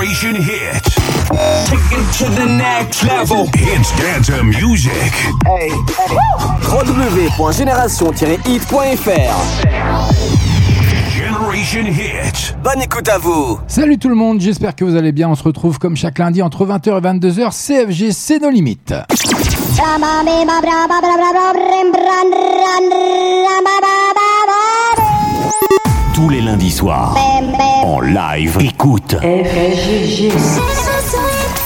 Generation Hit. Take it to the next level. Hits dance music. Hey, www.génération-hit.fr Generation Hit. Bonne écoute à vous Salut tout le monde, j'espère que vous allez bien. On se retrouve comme chaque lundi entre 20h et 22h. CFG, c'est nos limites. Tous les lundis soirs. En live. Écoute.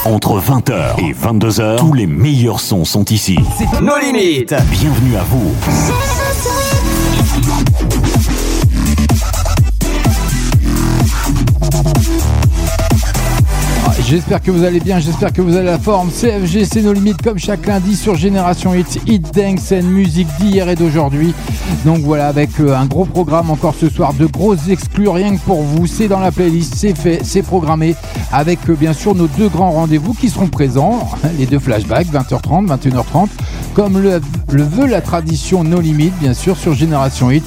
Entre 20h et 22h, tous les meilleurs sons sont ici. Nos limites Bienvenue à vous. J'espère que vous allez bien, j'espère que vous avez la forme. CFG, c'est nos limites comme chaque lundi sur Génération Hit, Hit Dance and musique d'hier et d'aujourd'hui. Donc voilà, avec euh, un gros programme encore ce soir, de grosses exclus, rien que pour vous. C'est dans la playlist, c'est fait, c'est programmé. Avec euh, bien sûr nos deux grands rendez-vous qui seront présents, les deux flashbacks, 20h30, 21h30, comme le, veut la tradition No Limites, bien sûr, sur Génération Hit.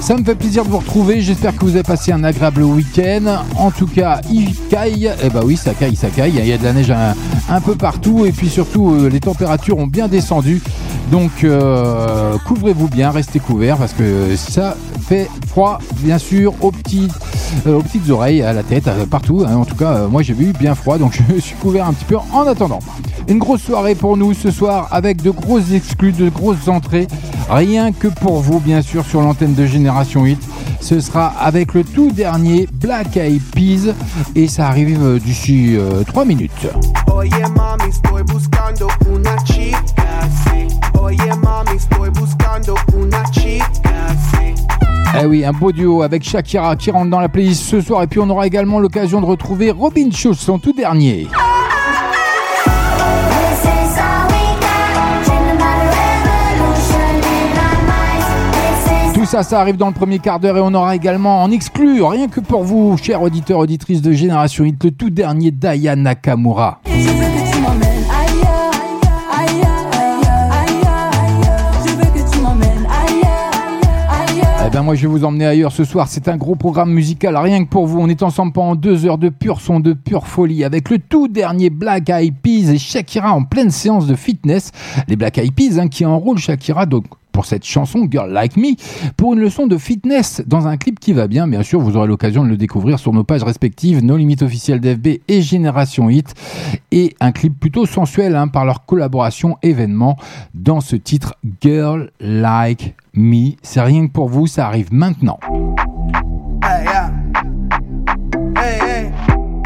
Ça me fait plaisir de vous retrouver. J'espère que vous avez passé un agréable week-end. En tout cas, il caille. Eh bah oui, ça caille, Il y a de la neige un, un peu partout. Et puis surtout, euh, les températures ont bien descendu. Donc, euh, couvrez-vous bien, restez couverts parce que ça fait froid, bien sûr, aux petites, euh, aux petites oreilles, à la tête, euh, partout. hein. En tout cas, euh, moi j'ai vu bien froid, donc je suis couvert un petit peu en attendant. Une grosse soirée pour nous ce soir avec de grosses exclus, de grosses entrées. Rien que pour vous, bien sûr, sur l'antenne de Génération 8. Ce sera avec le tout dernier Black Eyed Peas et ça arrive euh, d'ici 3 minutes. Eh oui, un beau duo avec Shakira qui rentre dans la playlist ce soir. Et puis on aura également l'occasion de retrouver Robin Schulz, son tout dernier. Tout ça, ça arrive dans le premier quart d'heure et on aura également en exclu, rien que pour vous, chers auditeurs, auditrices de Génération Hit, le tout dernier Daya Nakamura. Moi je vais vous emmener ailleurs ce soir, c'est un gros programme musical, rien que pour vous. On est ensemble pendant deux heures de pur son, de pure folie, avec le tout dernier Black Eyed Peas et Shakira en pleine séance de fitness. Les Black Eyed Peas hein, qui enrôlent Shakira donc pour cette chanson Girl Like Me pour une leçon de fitness dans un clip qui va bien. Bien sûr, vous aurez l'occasion de le découvrir sur nos pages respectives, nos limites officielles d'FB et Génération Hit. Et un clip plutôt sensuel hein, par leur collaboration événement dans ce titre Girl Like Me. C'est rien que pour vous, ça arrive maintenant. Hey, yeah. Hey, hey.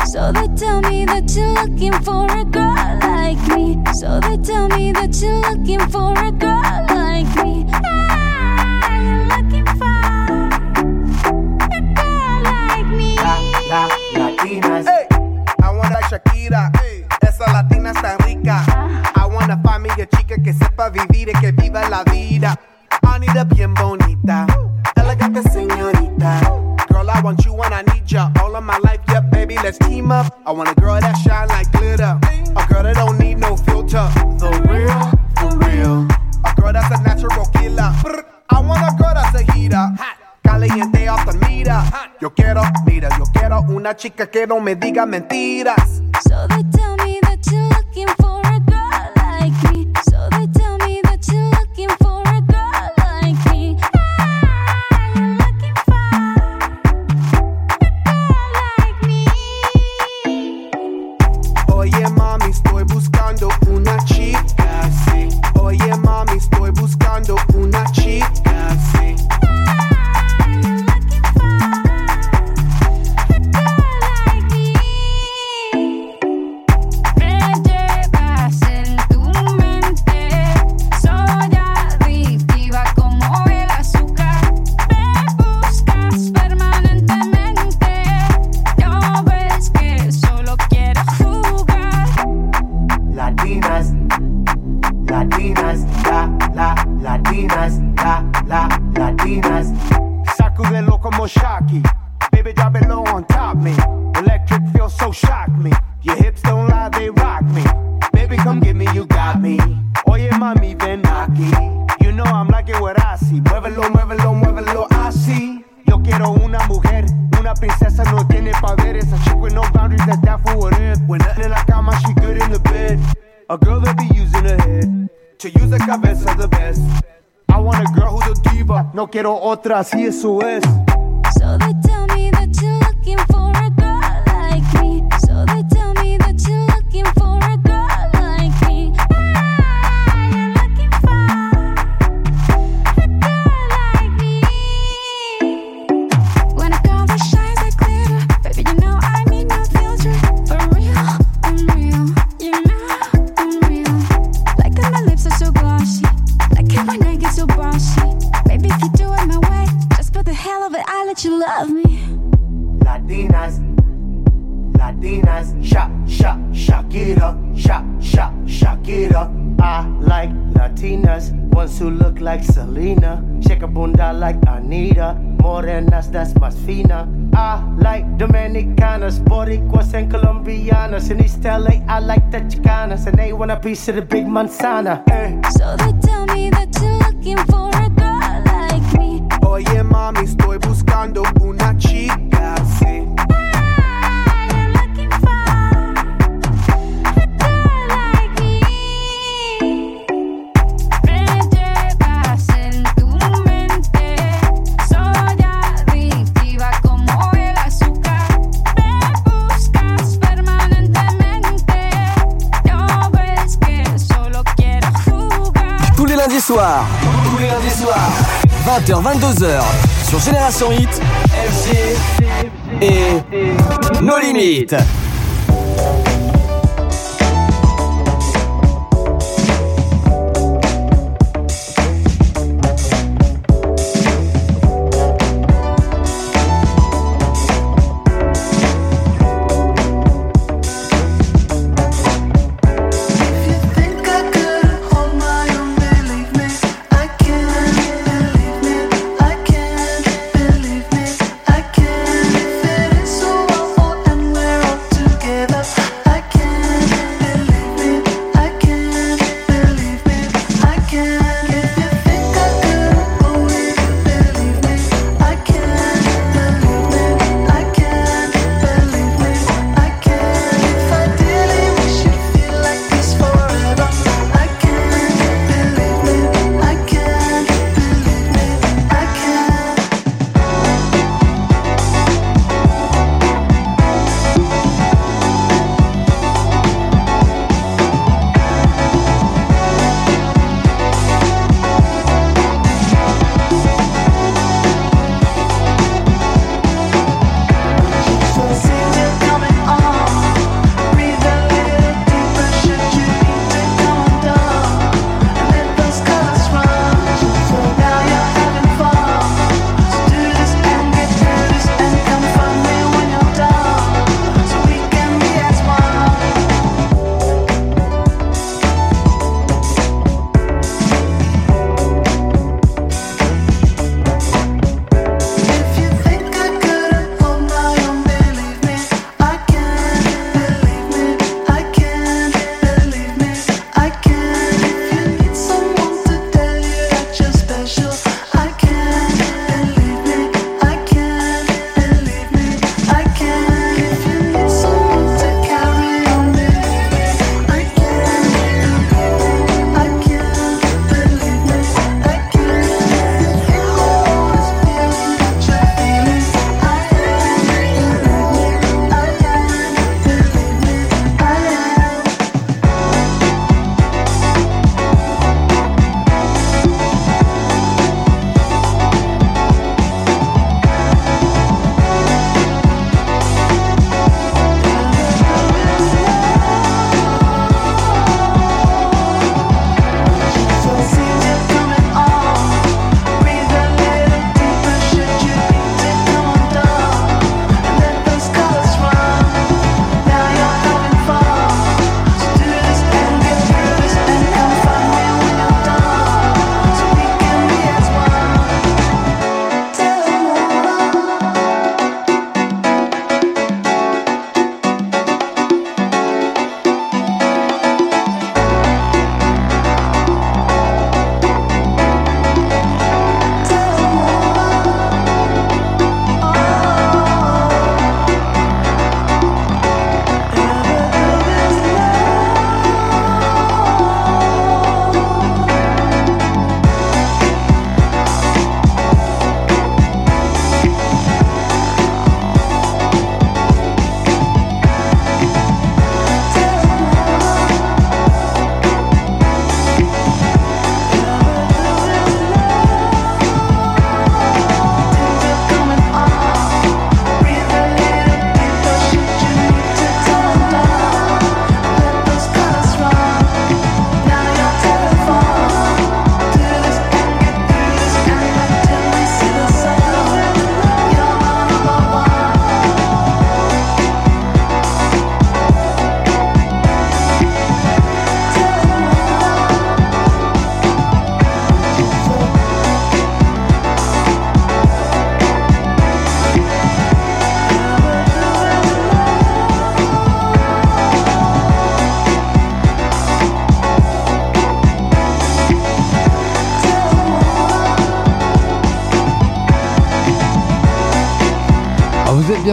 So they tell me that you're looking for a girl like me. So they tell me that you're looking for a girl like me. Ah, you're looking for a girl like me. La, la, latinas. Hey, I want that Shakira. Esa latina está rica. I wanna find me a chica que sepa vivir y que viva la vida. Anita bien bonita. Elegante señorita. Girl, I want you and I need ya. All of my life, yeah, baby, let's team up. I want a girl that shine like glitter. A girl that don't need no filter. The real, for real. A girl that's a natural killer. I want a girl that's a heater. Caliente off the. Yo quiero, mira, yo quiero una chica que no me diga mentiras. So they tell me eso es. And they want a piece of the big manzana. Eh.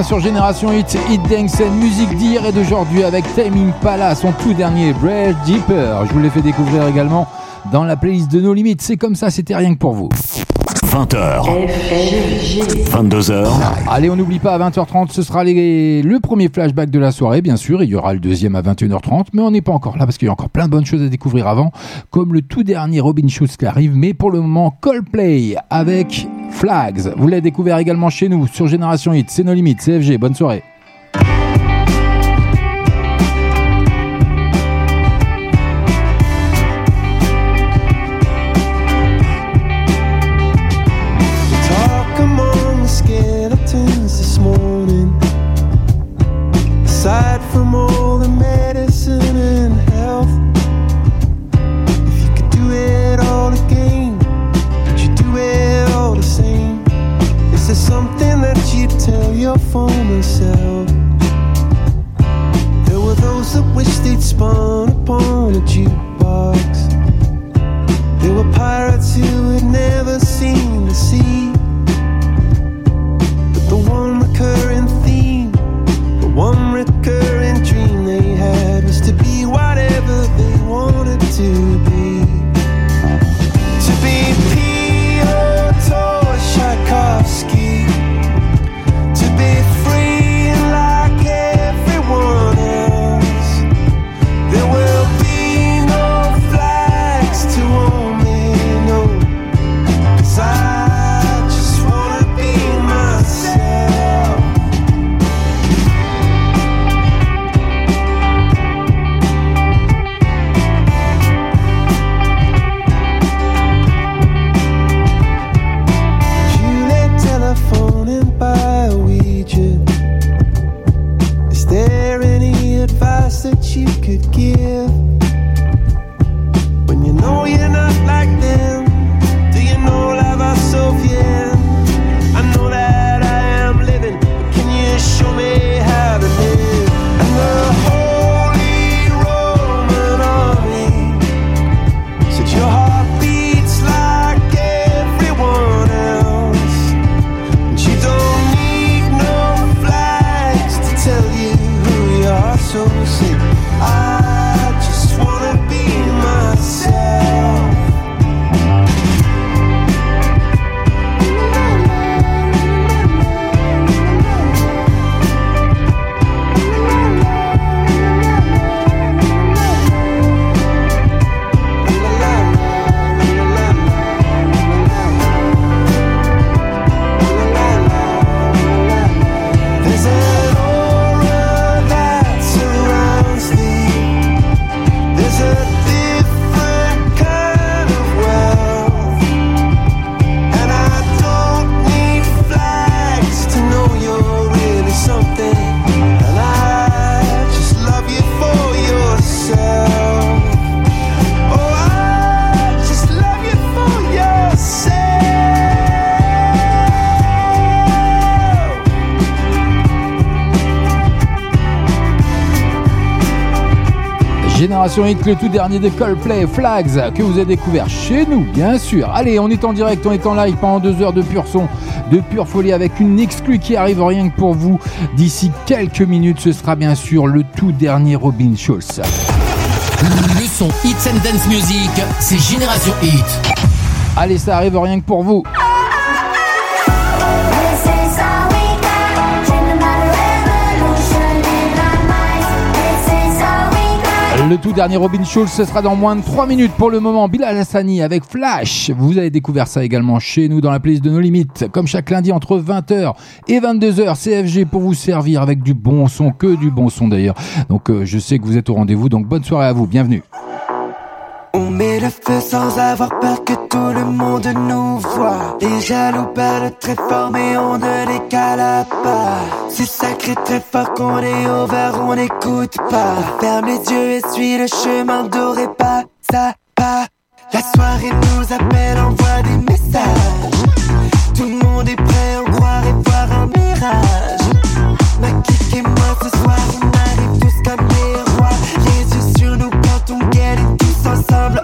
Sûr Génération Hit, Hit Dance musique d'hier et d'aujourd'hui avec Timing Pala, son tout dernier Bread Deeper. Je vous l'ai fait découvrir également dans la playlist de nos limites. C'est comme ça, c'était rien que pour vous. 20h. 22h. Allez, on n'oublie pas, à 20h30, ce sera le premier flashback de la soirée, bien sûr. Il y aura le deuxième à 21h30, mais on n'est pas encore là parce qu'il y a encore plein de bonnes choses à découvrir avant, comme le tout dernier Robin Schulz qui arrive. Mais pour le moment, Coldplay avec Flags. Vous l'avez découvert également chez nous sur Génération Hit. C'est nos limites, CFG. Bonne soirée. Wish they'd spun upon a jukebox. There were pirates who had never seen the sea. But the one recurring theme, the one recurring dream they had was to be whatever they wanted. To Génération Hit, le tout dernier de Coldplay, Flags, que vous avez découvert chez nous, bien sûr. Allez, on est en direct, on est en live pendant deux heures de pur son, de pure folie, avec une exclue qui arrive rien que pour vous. D'ici quelques minutes, ce sera bien sûr le tout dernier Robin Schulz. Le son Hits and Dance Music, c'est Génération Hit. Allez, ça arrive rien que pour vous. Le tout dernier Robin Schulz, ce sera dans moins de 3 minutes pour le moment. Bilal Hassani avec Flash. Vous avez découvert ça également chez nous dans la playlist de nos limites. Comme chaque lundi entre 20h et 22h, CFG pour vous servir avec du bon son, que du bon son d'ailleurs. Donc euh, je sais que vous êtes au rendez-vous, donc bonne soirée à vous, bienvenue. On met le feu sans avoir peur que tout le monde nous voit. Les jaloux parlent très fort mais on ne les pas. C'est sacré très fort qu'on est over, on n'écoute pas. Ferme les yeux et suis le chemin doré pas, ça pas. La soirée nous appelle, envoie des messages. Tout le monde est prêt, on croirait voir un mirage. Ma kick et moi ce soir, on arrive ensemble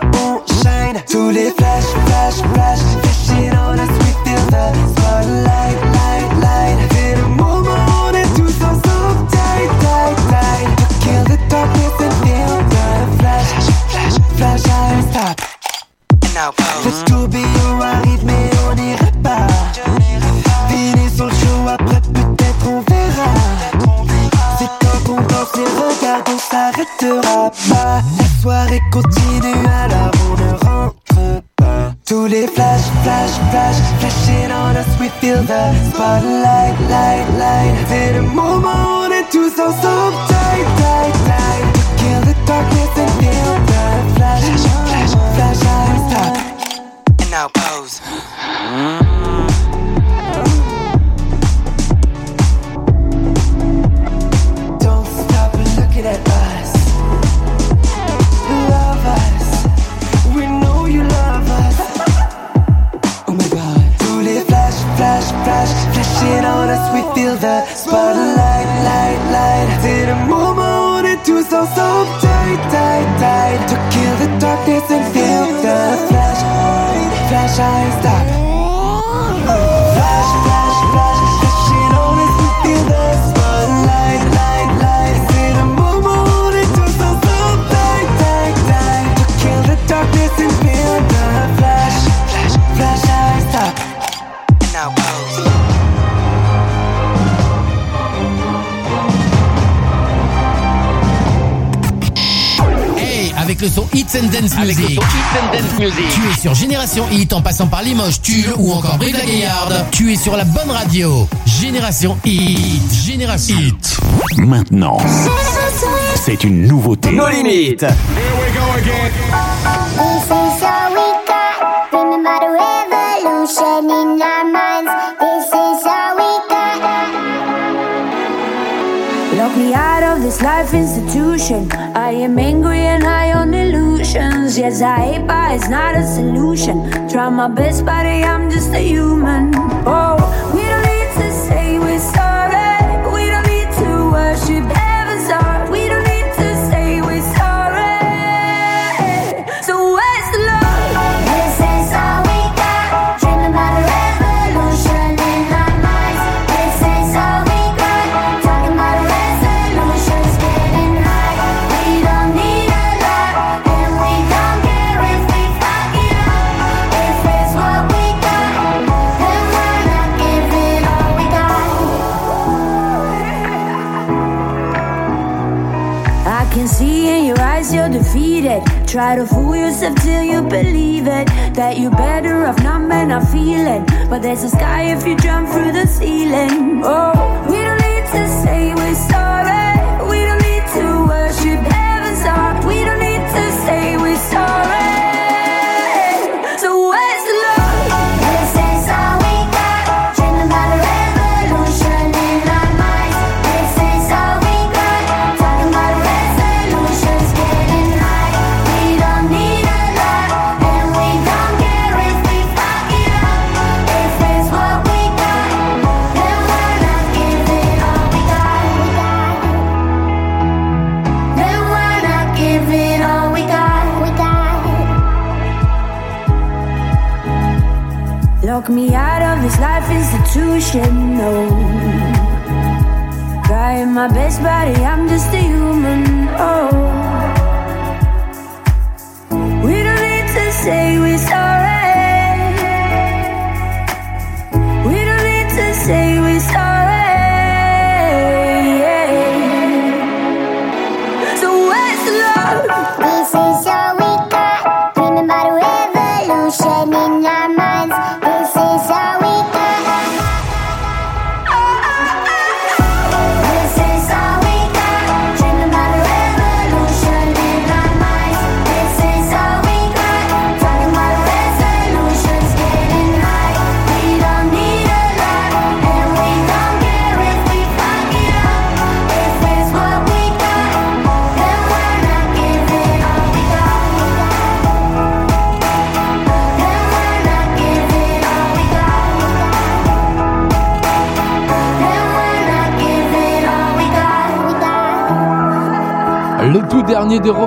Tous les flash, flash, flash. Fishing on us, we feel the spotlight, light, light. Tight, To kill the the flash. Flash, flash, flash, be au rythme on s'arrêtera pas. La soirée continue, alors on ne rentre pas. Tous les flash, flash, flash, flashing on us, we feel the spotlight, light, light. C'est le moment, on est tous ensemble, tight, tight, tight. To kill the darkness and feel the flash, flash, flash, flash, stop. And now. The spotlight, light, light. C'est le moment, on est tous ensemble. Tight, tight, tight. To kill the darkness and feel the flash. Flash, I stop. Hey, avec le son Hits and Dance Music. Tu es sur Génération Hit en passant par Limoges, Tulle ou encore Brive la Gaillarde. Tu es sur la bonne radio. Génération Hit. Génération Hit. Maintenant, c'est une nouveauté. Nos limites. This is all we life institution. I am angry and high on illusions. Yes, I hate, but it's not a solution. Try my best, buddy, I'm just a human. Oh, we don't Try to fool yourself till you believe it. That you're better off not man, not feeling. But there's a sky if you jump through the ceiling. Oh, we don't need to say we're institution, no. Trying my best, buddy, I'm just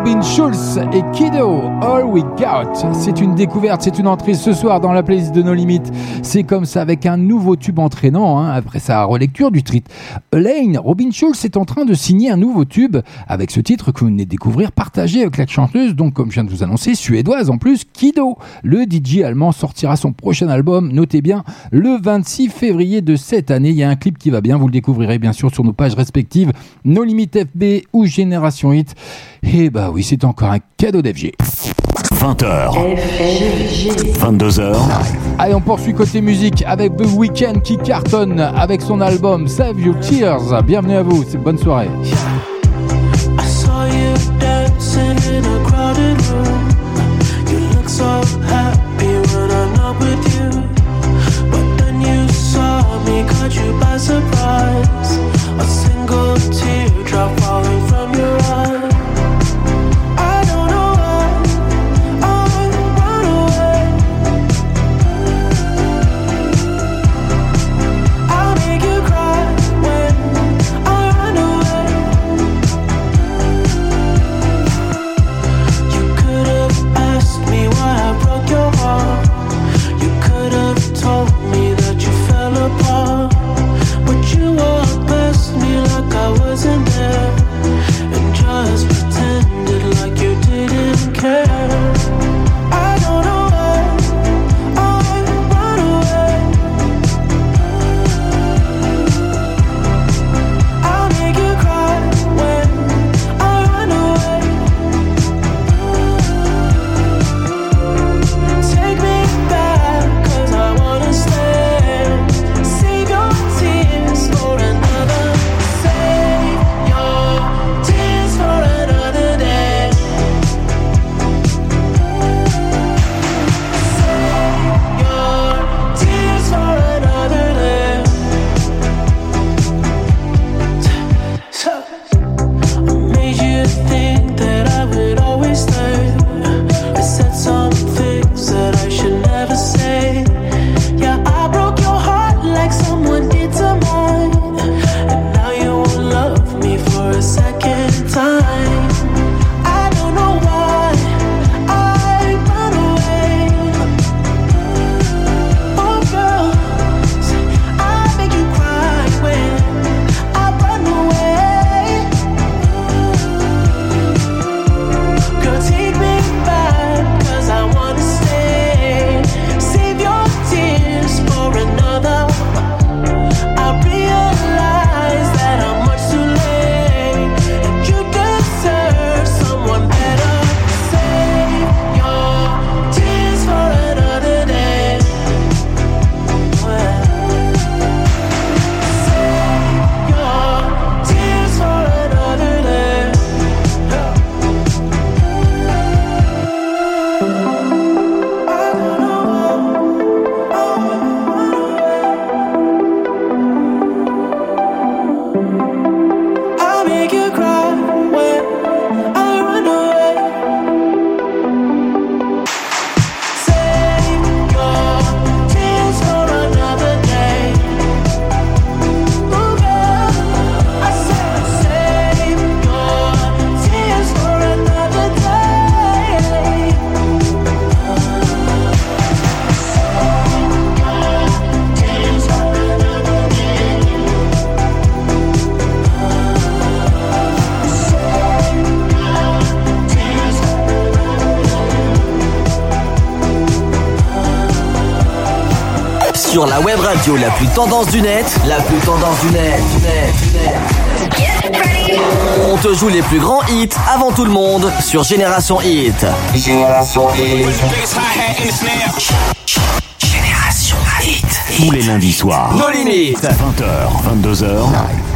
Robin Schulz et Kiddo, All We Got. C'est une découverte, c'est une entrée ce soir dans la playlist de nos limites. C'est comme ça avec un nouveau tube entraînant. hein. Après sa relecture du titre Elaine, Robin Schulz est en train de signer un nouveau tube avec ce titre que vous venez de découvrir, partagé avec la chanteuse, donc comme je viens de vous annoncer, suédoise en plus, Kiddo. Le DJ allemand sortira son prochain album, notez bien, le 26 février de cette année. Il y a un clip qui va bien, vous le découvrirez bien sûr sur nos pages respectives, nos limites FB ou Génération Hit. Et bah oui, c'est encore un cadeau d'FG. 20h. 22h. Allez, on poursuit côté musique avec The Weeknd qui cartonne avec son album Save Your Tears. Bienvenue à vous, c'est bonne soirée. I saw you dancing in plus tendance du net, la plus tendance du net, du net, du net. On te joue les plus grands hits avant tout le monde sur Génération Hit. Génération Hit. Génération Hit. Tous les lundis soirs. Nos limites. 20h, 22h. Baby,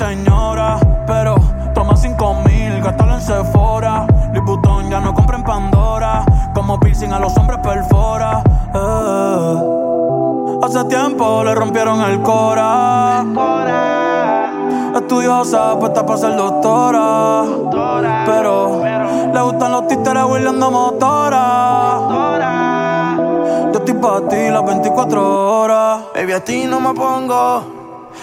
Señora, pero toma cinco mil, gástalo en Sephora. Liputón ya no compra en Pandora. Como piercing a los hombres perfora. Eh. Hace tiempo le rompieron el cora. Estudiosa, puesta para ser doctora. Pero le gustan los títeres huirleando motora. Yo estoy para ti las 24 horas. Baby, a ti no me pongo.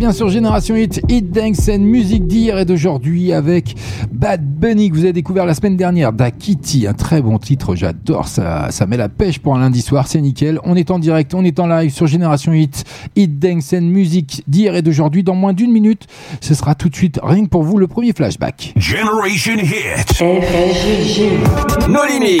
Bien sur Génération Hit, Hit Dance and musique d'hier et d'aujourd'hui avec Bad Bunny que vous avez découvert la semaine dernière, Da Kitty, un très bon titre, j'adore ça, ça met la pêche pour un lundi soir, c'est nickel. On est en direct, on est en live sur Génération Hit, Hit Dance and musique d'hier et d'aujourd'hui. Dans moins d'une minute, ce sera tout de suite rien que pour vous le premier flashback. Generation Hit. Nos limites.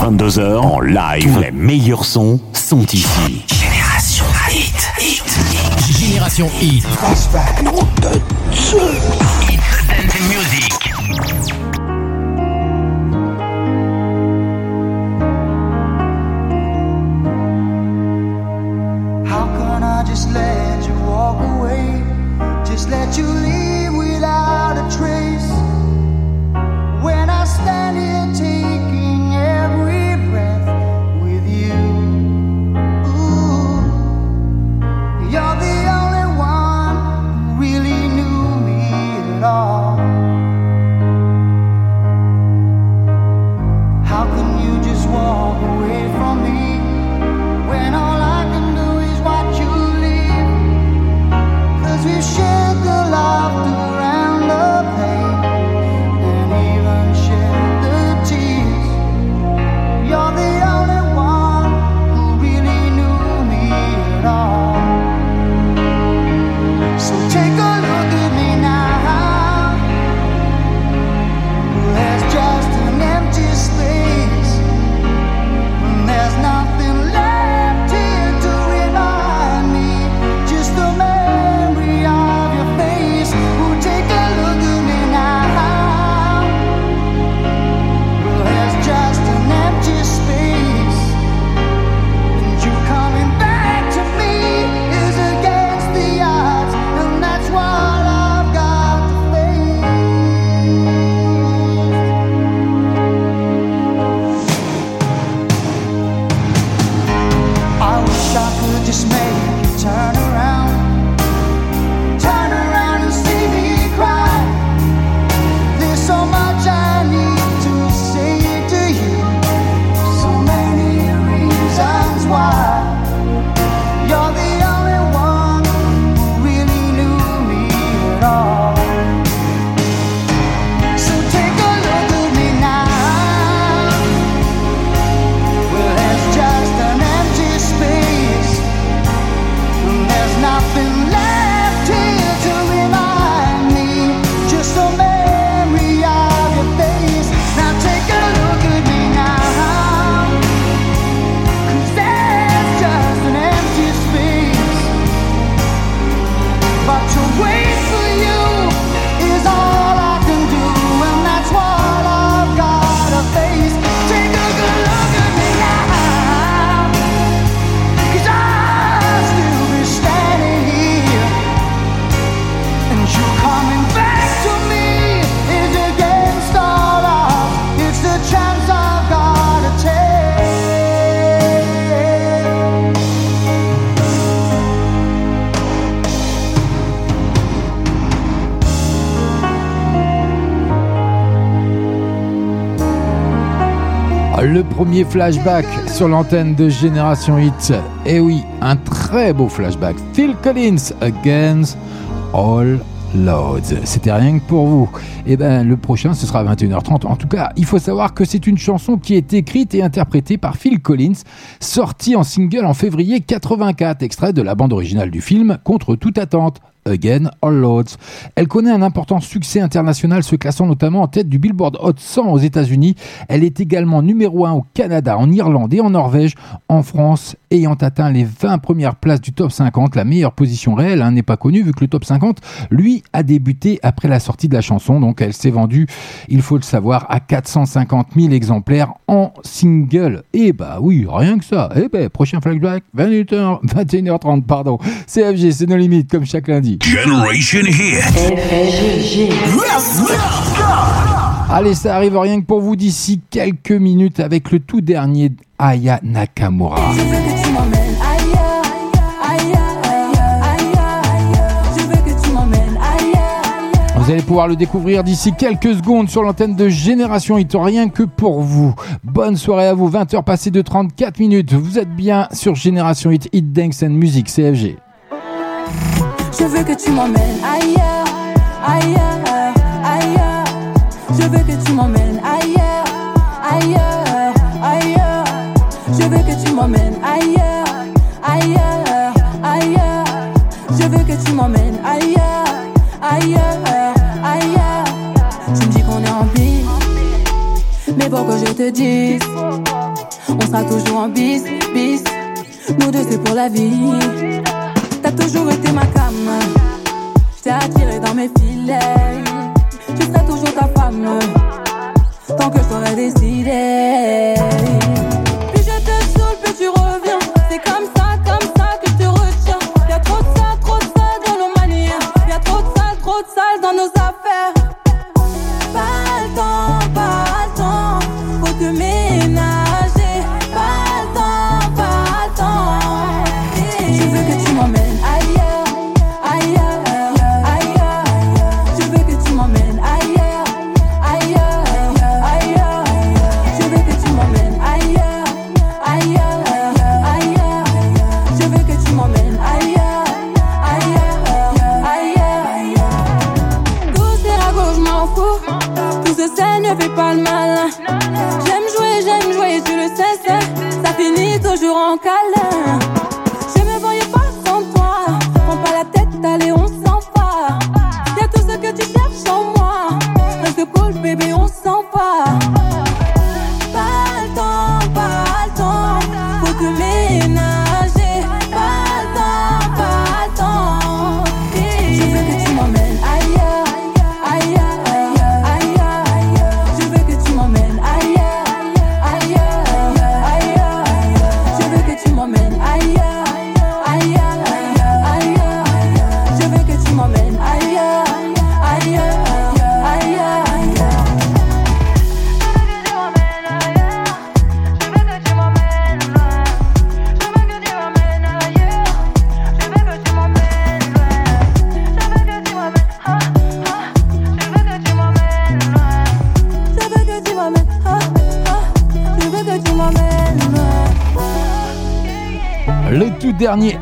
22h en live. Les meilleurs sons sont ici. Génération Hit. Génération Hit. Premier flashback sur l'antenne de Génération Hit. Et oui, un très beau flashback. Phil Collins against All Loads. C'était rien que pour vous. Et ben le prochain ce sera à 21h30. En tout cas, il faut savoir que c'est une chanson qui est écrite et interprétée par Phil Collins, sortie en single en février 84, extrait de la bande originale du film Contre toute attente. Again, All Loads. Elle connaît un important succès international, se classant notamment en tête du Billboard Hot 100 aux États-Unis. Elle est également numéro 1 au Canada, en Irlande et en Norvège, en France, ayant atteint les 20 premières places du top 50. La meilleure position réelle hein, n'est pas connue, vu que le top 50, lui, a débuté après la sortie de la chanson. Donc elle s'est vendue, il faut le savoir, à 450 000 exemplaires en single. Et bah oui, rien que ça. Et ben, prochain flashback, 21h, 21h30, pardon. CFG, c'est nos limites, comme chaque lundi. Generation Hit. Allez, ça arrive rien que pour vous d'ici quelques minutes avec le tout dernier Aya Nakamura. Vous allez pouvoir le découvrir d'ici quelques secondes sur l'antenne de Génération Hit, rien que pour vous. Bonne soirée à vous, 20h passées de 34 minutes. Vous êtes bien sur Génération Hit, Hit Dance and Music, CFG. Je veux que tu m'emmènes ailleurs, ailleurs, ailleurs. Je veux que tu m'emmènes ailleurs, ailleurs, ailleurs. Je veux que tu m'emmènes ailleurs, ailleurs, ailleurs. Je veux que tu m'emmènes ailleurs, ailleurs, ailleurs. Tu me dis qu'on est en bis, mais pour que je te dise, on sera toujours en bis, bis. Nous deux c'est pour la vie. T'as toujours été ma cam. Attiré dans mes filets. Je serai toujours ta femme. Tant que je t'aurai décidé.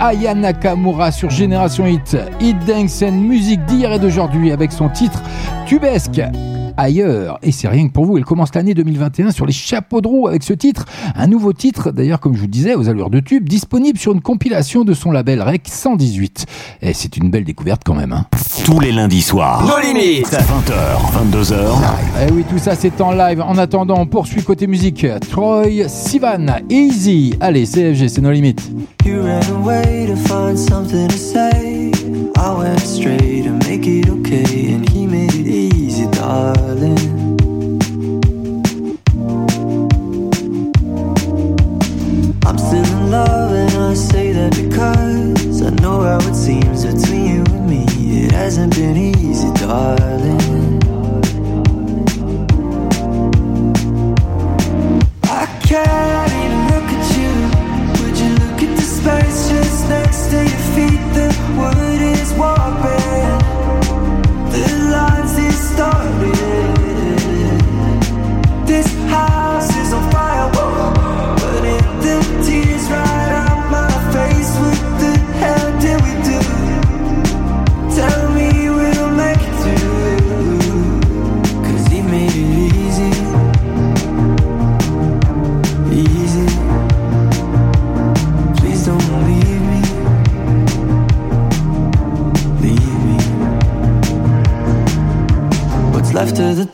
Aya Nakamura sur Génération Hit. Hit Dance Music d'hier et d'aujourd'hui avec son titre Tubesque. Ailleurs. Et c'est rien que pour vous. Elle commence l'année 2021 sur les chapeaux de roue avec ce titre. Un nouveau titre, d'ailleurs, comme je vous disais, aux allures de tube, disponible sur une compilation de son label Rec 118. Et c'est une belle découverte quand même. Hein. Tous les lundis soirs. Nos limites. 20h, 22h. Eh oui, tout ça c'est en live. En attendant, on poursuit côté musique. Troy Sivan, Easy. Allez, CFG, c'est nos limites. You ran away to find something to say. I went straight to make it okay, how it seems between you and me. It hasn't been easy, darling. I can't even look at you. Would you look at the space just next to your feet? The wood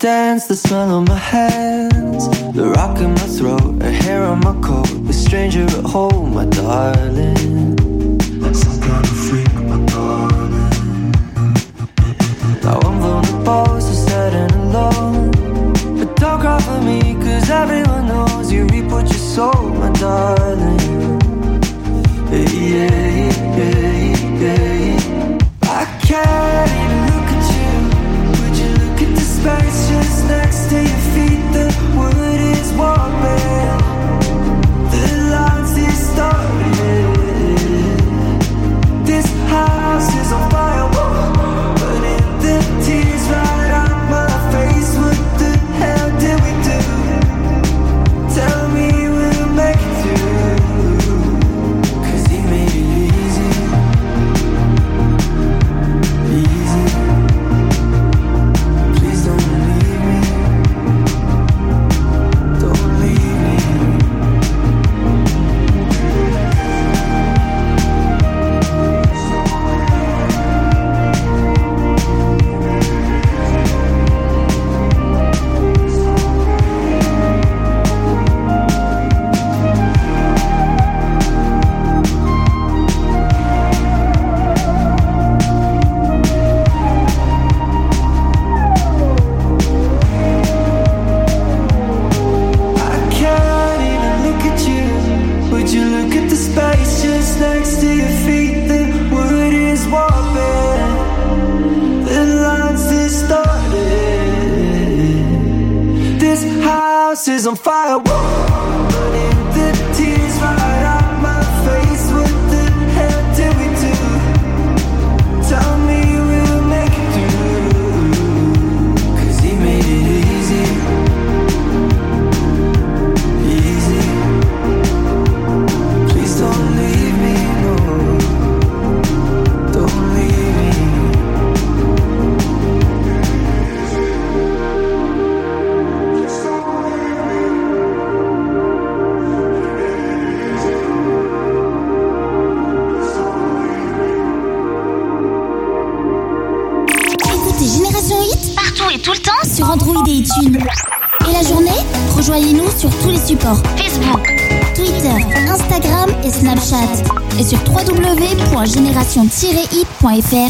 dance, the smell on my hands, the rock in my throat, a hair on my coat, a stranger at home, my darling. Some kind of freak, my darling. Now I'm vulnerable, so sad and alone. But don't cry for me, cause everyone knows you reap what you sow, my darling. Hey, yeah, yeah, yeah.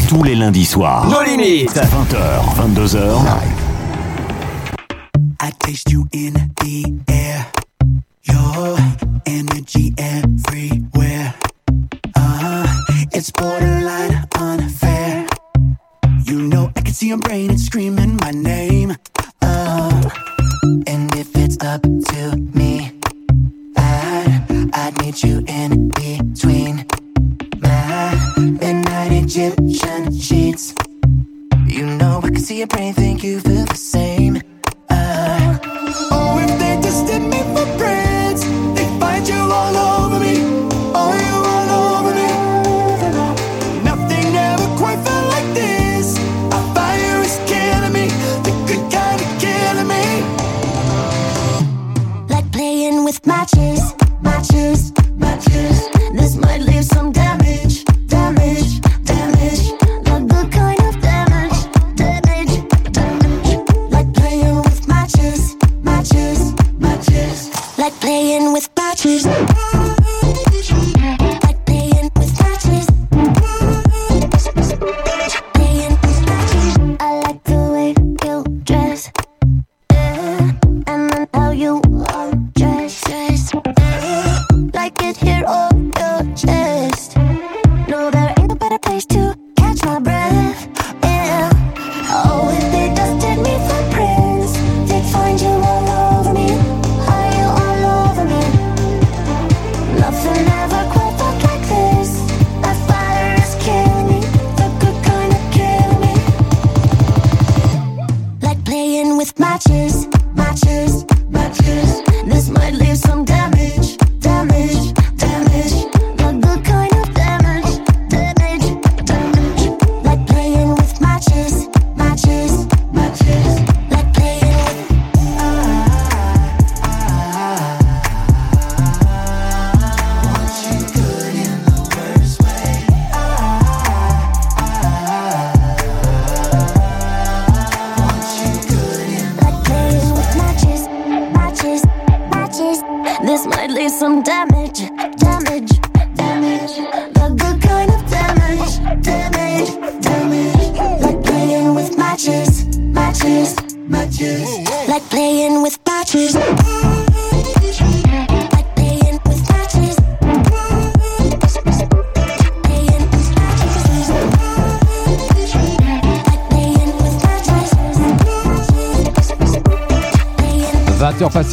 Tous les lundis soirs. Nos limites. 20h, 22h. I taste you in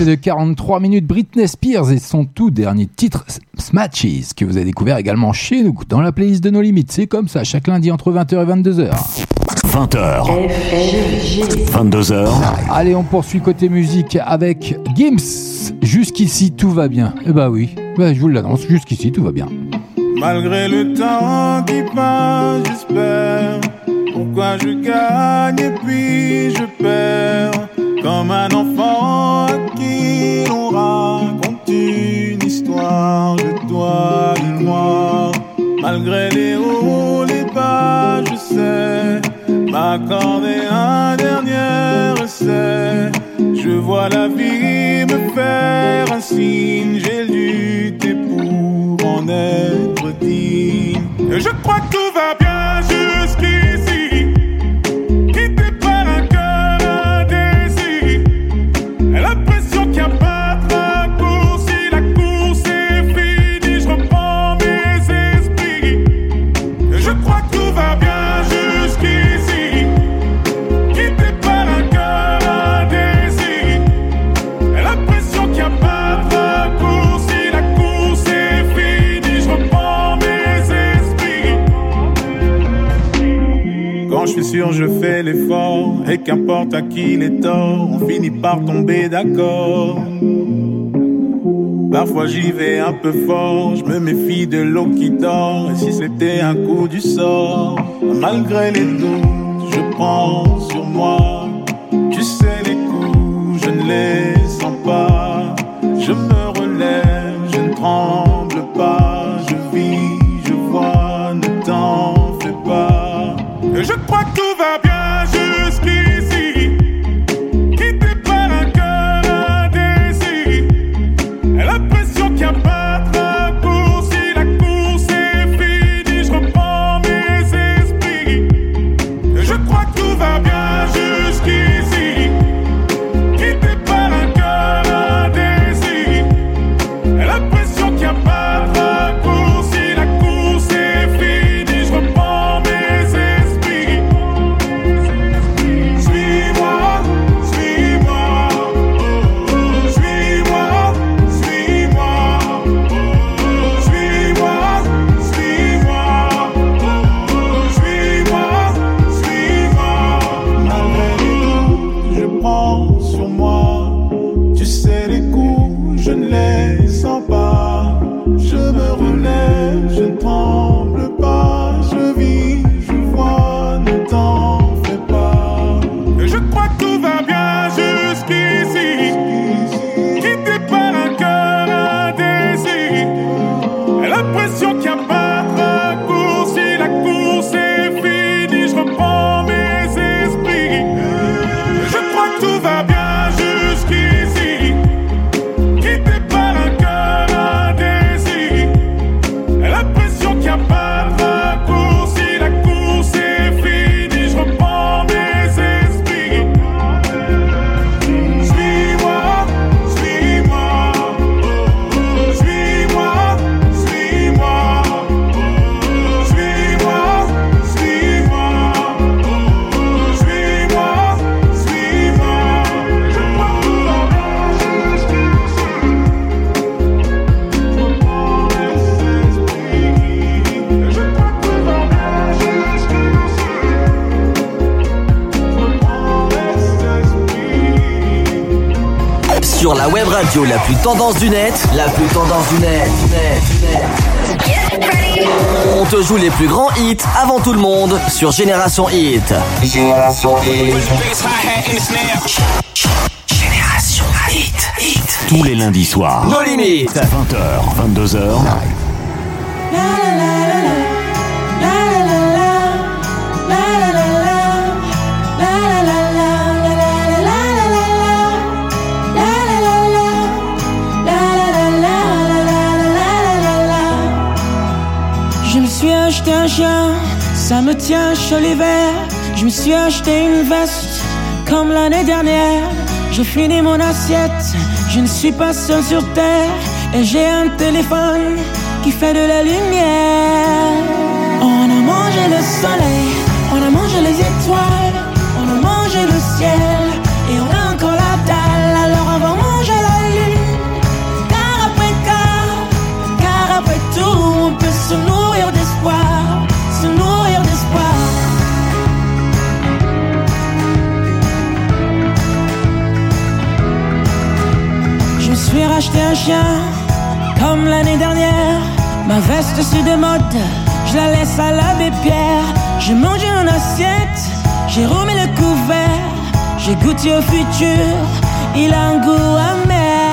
20h passé de 43 minutes, Britney Spears et son tout dernier titre, Smatches, que vous avez découvert également chez nous, dans la playlist de nos limites. C'est comme ça, chaque lundi entre 20h et 22h. 20h. 22h. Allez, on poursuit côté musique avec Gims. Jusqu'ici, tout va bien. Eh bah oui, bah, je vous l'annonce, jusqu'ici, tout va bien. Malgré le temps qui passe, j'espère. Pourquoi je gagne et puis je perds? Comme un enfant Et qu'importe à qui les torts, on finit par tomber d'accord. Parfois j'y vais un peu fort, je me méfie de l'eau qui dort. Et si c'était un coup du sort, malgré les doutes, je prends sur moi. Tu sais, les coups, je ne les sens pas. Je me relève, je ne tremble pas. Je vis, je vois, ne t'en fais pas. Je crois que tout va bien tendance du net, la plus tendance du net, net, net. On te joue les plus grands hits avant tout le monde sur Génération Hit. Génération Hit. Génération Hit. Hit. Tous les lundis soirs. Nos limites. 20h, 22h. Je acheté un chien, ça me tient chaud l'hiver. Je me suis acheté une veste, comme l'année dernière. J'ai fini mon assiette, je ne suis pas seul sur terre. Et j'ai un téléphone qui fait de la lumière. On a mangé le soleil, on a mangé les étoiles, on a mangé le ciel. Acheté un chien comme l'année dernière. Ma veste c'est de mode, je la laisse à l'abbé Pierre. J'ai mangé en assiette, j'ai remis le couvert. J'ai goûté au futur, il a un goût amer.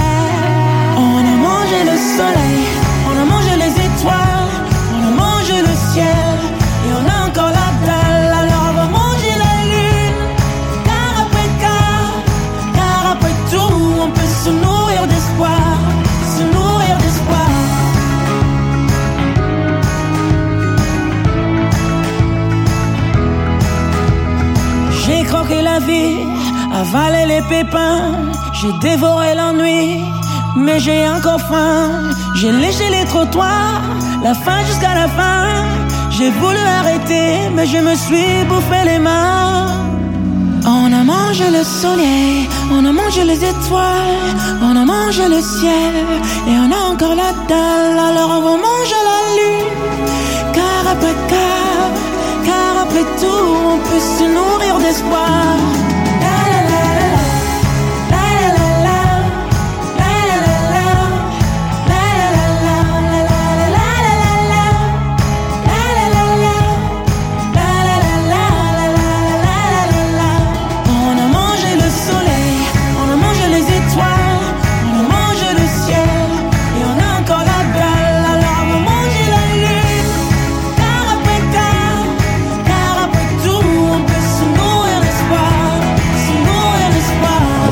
On a mangé le soleil, avalé les pépins, j'ai dévoré l'ennui, mais j'ai encore faim. J'ai léché les trottoirs, la fin jusqu'à la fin. J'ai voulu arrêter, mais je me suis bouffé les mains. On a mangé le soleil, on a mangé les étoiles, on a mangé le ciel, et on a encore la dalle. Alors on va manger la lune, car après car, car après tout, on peut se nourrir d'espoir.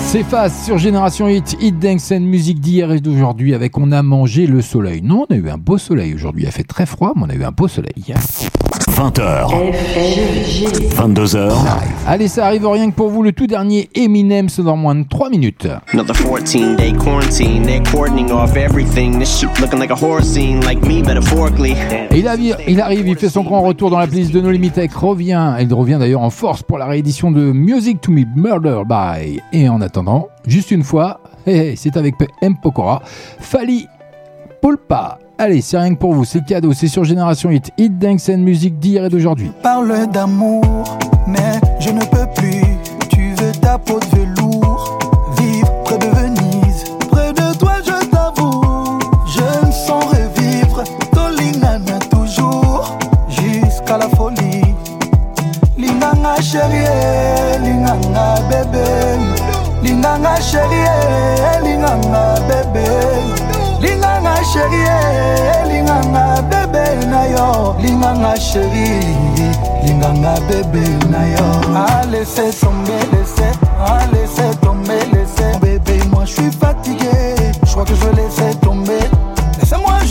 C'est face sur Génération Hit, Hit Dance and Musique d'hier et d'aujourd'hui avec On a mangé le soleil. Non, on a eu un beau soleil aujourd'hui. Il a fait très froid, mais on a eu un beau soleil. 20h. 22h. Allez, ça arrive rien que pour vous. Le tout dernier Eminem, c'est dans moins de 3 minutes. Another 14 day quarantine. They're cordoning off everything. This shit looking like a horror scene, like me metaphorically. Et il, arrive, il arrive, il fait son grand retour dans la playlist de No Limit Tech, revient. Il revient d'ailleurs en force pour la réédition de Music to Me Murder by. Et en attendant, juste une fois, c'est avec M. Pokora, Fali Pulpa. Allez, c'est rien que pour vous, c'est cadeau, c'est sur Génération Hit, Hit Dance and Music d'hier et d'aujourd'hui. parle d'amour, mais je ne peux plus. Tu veux ta peau de velours, vivre près de Venise. Près de toi, je t'avoue, je me sens revivre. Tolingana toujours, jusqu'à la folie. Linganga chérie, linganga bébé. Linganga chérie, linganga bébé. Linganga chérie, linganga bébé na yo. Linganga chérie, linganga bébé na yo. Ah laissez tomber, laissez, ah laissez tomber, laissez. Bébé, moi je suis fatigué, je crois que je vais laisser tomber. Laissez-moi juste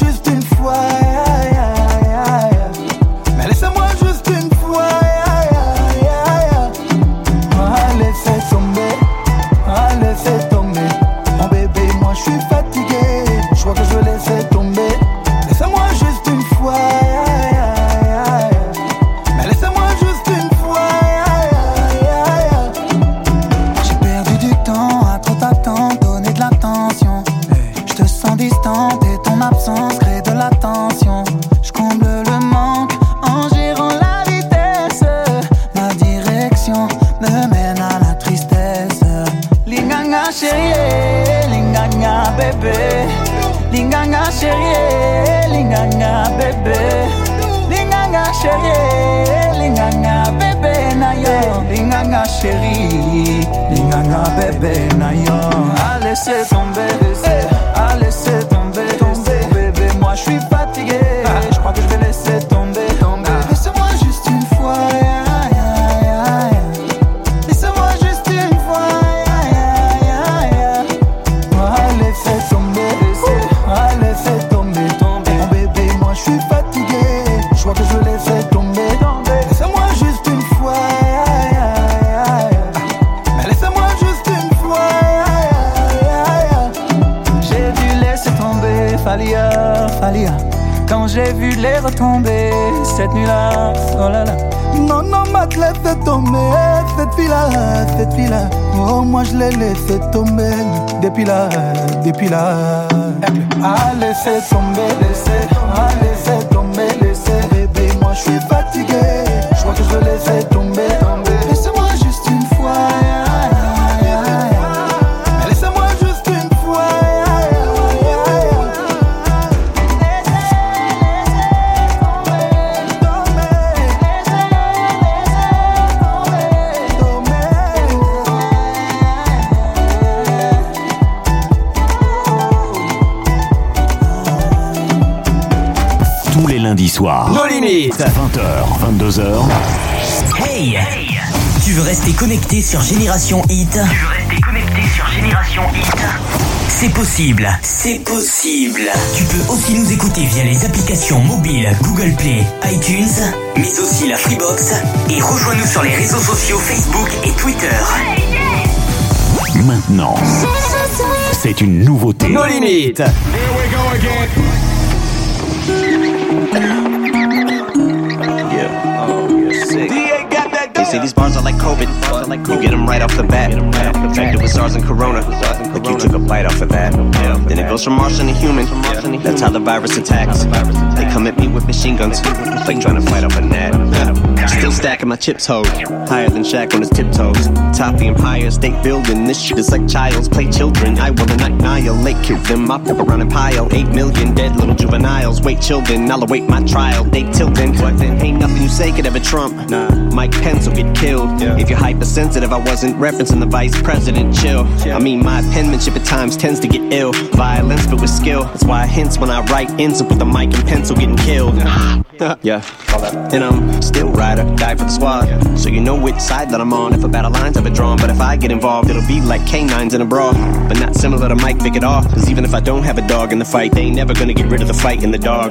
linganga bébé na yo. Ah laissez laissé tomber depuis là, depuis là. Elle a laissé tomber, laissé tomber. 22h. Hey Tu veux rester connecté sur Génération Hit Tu veux rester connecté sur Génération Hit C'est possible, c'est possible. Tu peux aussi nous écouter via les applications mobiles Google Play, iTunes, mais aussi la Freebox et rejoins-nous sur les réseaux sociaux Facebook et Twitter. Maintenant, c'est une nouveauté. Nos limites. Say these bars are like COVID. You get them right off the bat. Infected with SARS and Corona. Like you took a bite off of that. Then it goes from Martian to human. That's how the virus attacks. They come at me with machine guns. Like trying to fight off a gnat. Still stacking my chips, ho. Higher than Shaq on his tiptoes. Top the Empire State Building. This shit is like child's play children. I will annihilate, kill them. Mop up around and pile. Eight million dead little juveniles. Wait, children. I'll await my trial. They tilting. What then? Ain't nothing you say could ever trump. Nah. Mike Pence will get killed. If you're hypersensitive, I wasn't referencing the vice president. Chill. I mean, my penmanship at times tends to get ill. Violence, but with skill. That's why I hints when I write ends up with a mic and pencil getting killed. yeah. And I'm still rider, die for the squad. So you know which side that I'm on if a battle line's ever drawn. But if I get involved, it'll be like canines in a brawl. But not similar to Mike Vick at all. Cause even if I don't have a dog in the fight, they ain't never gonna get rid of the fight in the dog.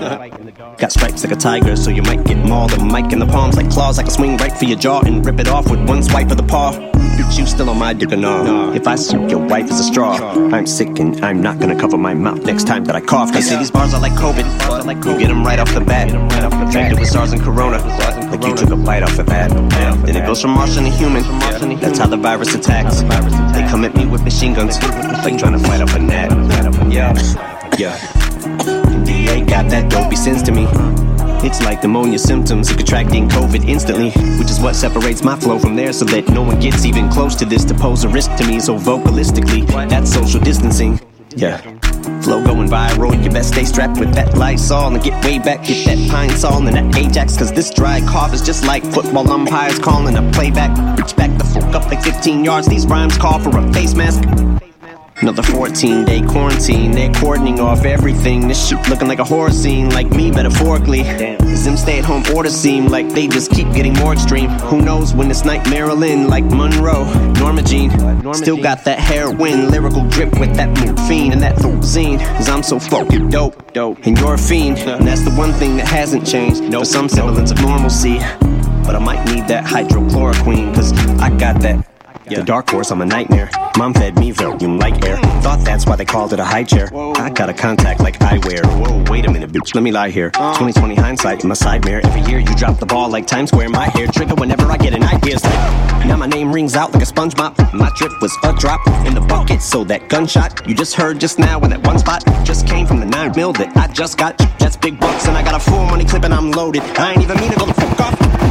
Got stripes like a tiger, so you might get mauled. A mic in the palms like claws, I can swing right for your jaw and rip it off with one swipe of the paw. Bitch, you still on my dick or no? If I suck your wife as a straw, I'm sick and I'm not gonna cover my mouth next time that I cough. They say these bars are like COVID. You get them right off the bat. Infected with SARS and Corona. Like you took a bite off of that. Then it goes from Martian to human. That's how the virus attacks. They come at me with machine guns. Like trying to fight off a gnat. Yeah. Yeah. DA got that dopey sense to me. It's like pneumonia symptoms of contracting COVID instantly, which is what separates my flow from theirs so that no one gets even close to this to pose a risk to me so vocalistically. That's social distancing. Yeah. Flow going viral, you best stay strapped with that Lysol and get way back, get that pine sol and that Ajax, cause this dry cough is just like football umpires calling a playback. Reach back the fuck up like 15 yards, these rhymes call for a face mask. Another 14 day quarantine, they're cordoning off everything. This shit looking like a horror scene, like me metaphorically. Cause them stay at home orders seem like they just keep getting more extreme. Who knows when this night Marilyn, like Monroe, Norma Jean. Still got that heroin, lyrical drip with that morphine and that thozine. Cause I'm so fucking dope, dope. And you're a fiend, and that's the one thing that hasn't changed. For some semblance of normalcy. But I might need that hydrochloroquine, cause I got that. The dark horse, I'm a nightmare. Mom fed me Valium like air. Thought that's why they called it a high chair. I got a contact like eyewear. Whoa, wait a minute, bitch, let me lie here. Uh. 2020 hindsight in my side mirror. Every year you drop the ball like Times Square. My hair trigger whenever I get an idea. Like, now my name rings out like a sponge mop. My trip was a drop in the bucket. So that gunshot you just heard just now in that one spot just came from the nine mil that I just got. That's big bucks and I got a full money clip and I'm loaded. I ain't even mean to go the fuck off.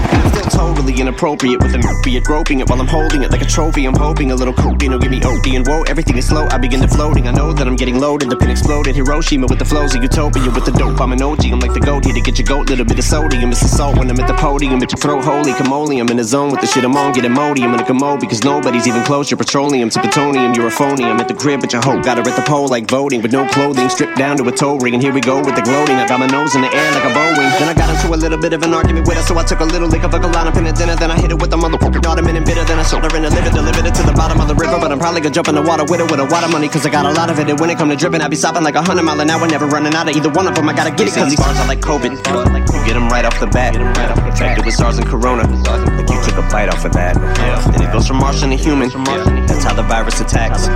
I'm totally inappropriate with an opiate, groping it while I'm holding it like a trophy. I'm hoping a little cocaine will give me OD and whoa, everything is slow. I begin to floating. I know that I'm getting loaded, the pin exploded. Hiroshima with the flows of utopia with the dope. I'm an OG. I'm like the goat here to get your goat. Little bit of sodium, it's the salt when I'm at the podium. At your throat, holy camole. I'm in the zone with the shit I'm on. Get emodium in a commode because nobody's even close. You're petroleum to plutonium. You're a phony. I'm at the crib, but your hope got her at the pole like voting with no clothing, stripped down to a toe ring. And here we go with the gloating. I got my nose in the air like a Boeing. Then I got into a little bit of an argument with her, so I took a little lick of a line up in a dinner. Then I hit it with a motherfucking ottoman and bitter. Then I sold her in a liver, delivered it to the bottom of the river. But I'm probably gonna jump in the water with it with a lot of money, cause I got a lot of it. And when it come to dripping, I be stopping like a hundred mile an hour, never running out of either one of them. I gotta get it, cause these bars are like COVID. You get them right off the bat. Infected with SARS and Corona. Like you took a bite off of that. And it goes from Martian to human. That's how the virus attacks.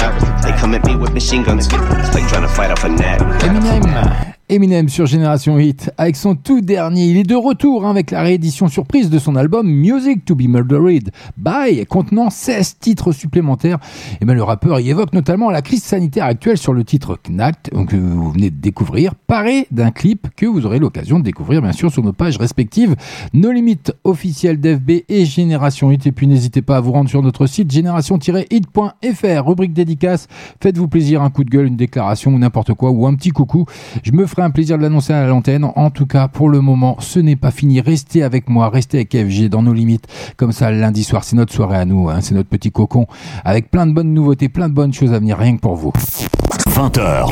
They come at me with machine guns. It's like trying to fight off a gnat. Eminem. Sur Génération Hit avec son tout dernier. Il est de retour hein, avec la réédition surprise de son album Music to be Murdered by contenant 16 titres supplémentaires. Et ben, le rappeur y évoque notamment la crise sanitaire actuelle sur le titre Knacked que vous venez de découvrir, paré d'un clip que vous aurez l'occasion de découvrir bien sûr sur nos pages respectives No Limites officiel d'FB et Génération Hit. Et puis n'hésitez pas à vous rendre sur notre site génération-hit.fr, rubrique dédicace. Faites-vous plaisir, un coup de gueule, une déclaration ou n'importe quoi ou un petit coucou. Je me ferai ferai un plaisir de l'annoncer à l'antenne. En tout cas, pour le moment, ce n'est pas fini. Restez avec moi, restez avec FG dans nos limites. Comme ça, lundi soir, c'est notre soirée à nous, hein, c'est notre petit cocon, avec plein de bonnes nouveautés, plein de bonnes choses à venir, rien que pour vous. 20h.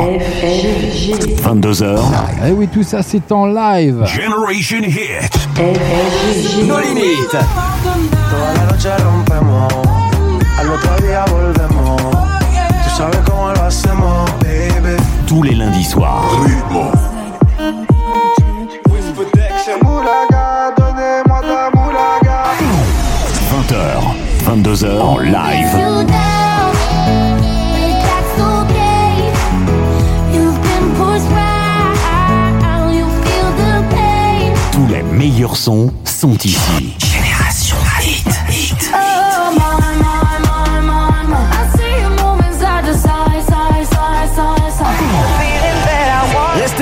22h. Et oui, tout ça, c'est en live. Generation Hit. Nos limites. Toda la noche rompemos, al otro día volvemos. Tú sabes cómo lo hacemos, baby. Tous les lundis soirs. Moulaga, donnez-moi ta moulaga. 20h. 22h en live. Tous les meilleurs sons sont ici.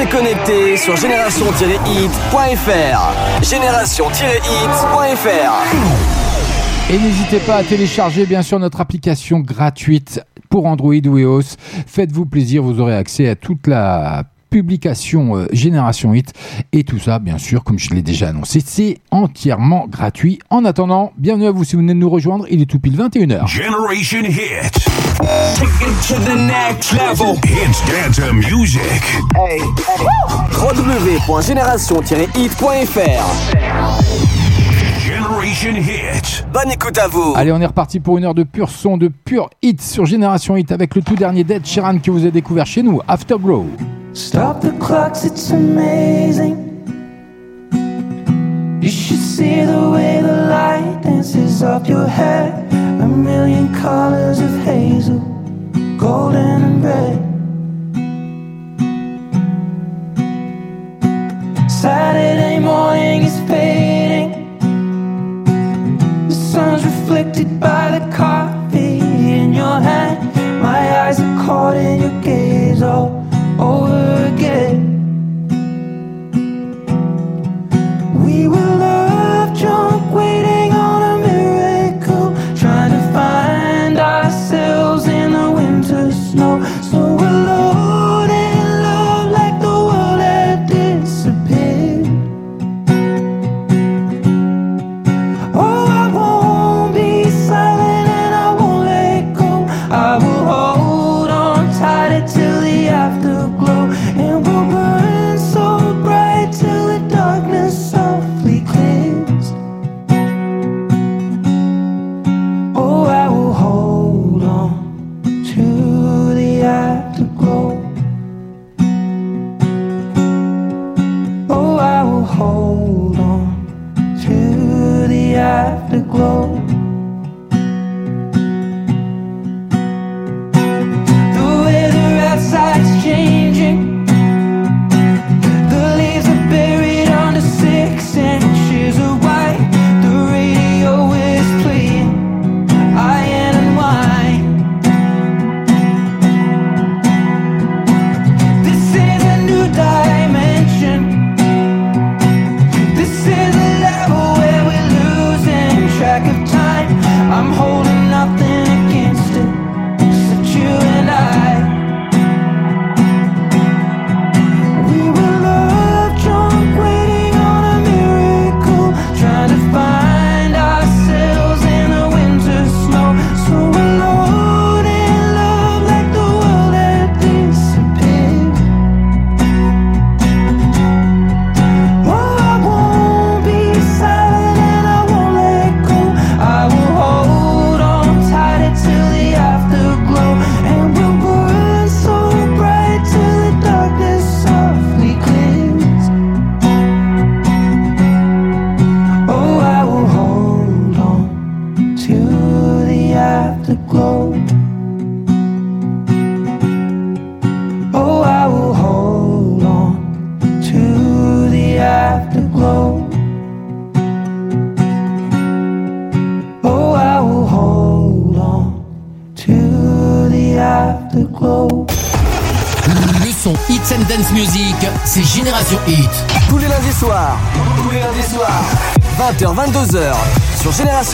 Restez connectés sur génération-hit.fr. Génération-hit.fr. Et n'hésitez pas à télécharger bien sûr notre application gratuite pour Android ou iOS. Faites-vous plaisir, vous aurez accès à toute la publication euh, Génération Hit et tout ça bien sûr comme je l'ai déjà annoncé c'est entièrement gratuit en attendant bienvenue à vous si vous venez de nous rejoindre il est tout pile 21h Generation Hit. Take it to the next level. Dance music. www.génération-hit.fr Generation Hit. Bonne écoute à vous Allez, on est reparti pour une heure de pur son, de pur hit sur Génération Hit avec le tout dernier Dead Sheeran que vous avez découvert chez nous, Afterglow. Stop the clocks, it's amazing. You should see the way the light dances up your hair. A million colors of hazel, golden and red. Saturday morning is fading. The sun's reflected by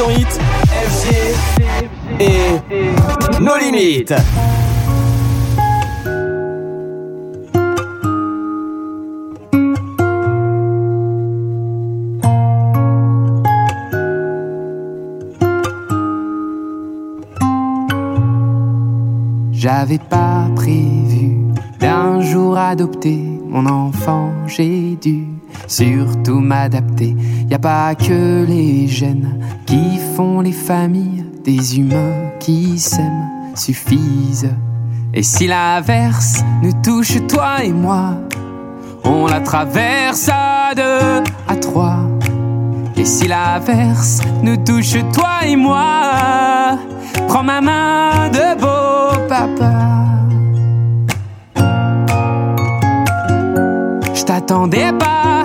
Sur Génération Hit. Et si l'averse nous touche toi et moi, on la traverse à deux, à trois. Et si l'averse nous touche toi et moi, prends ma main de beau papa. Je t'attendais pas,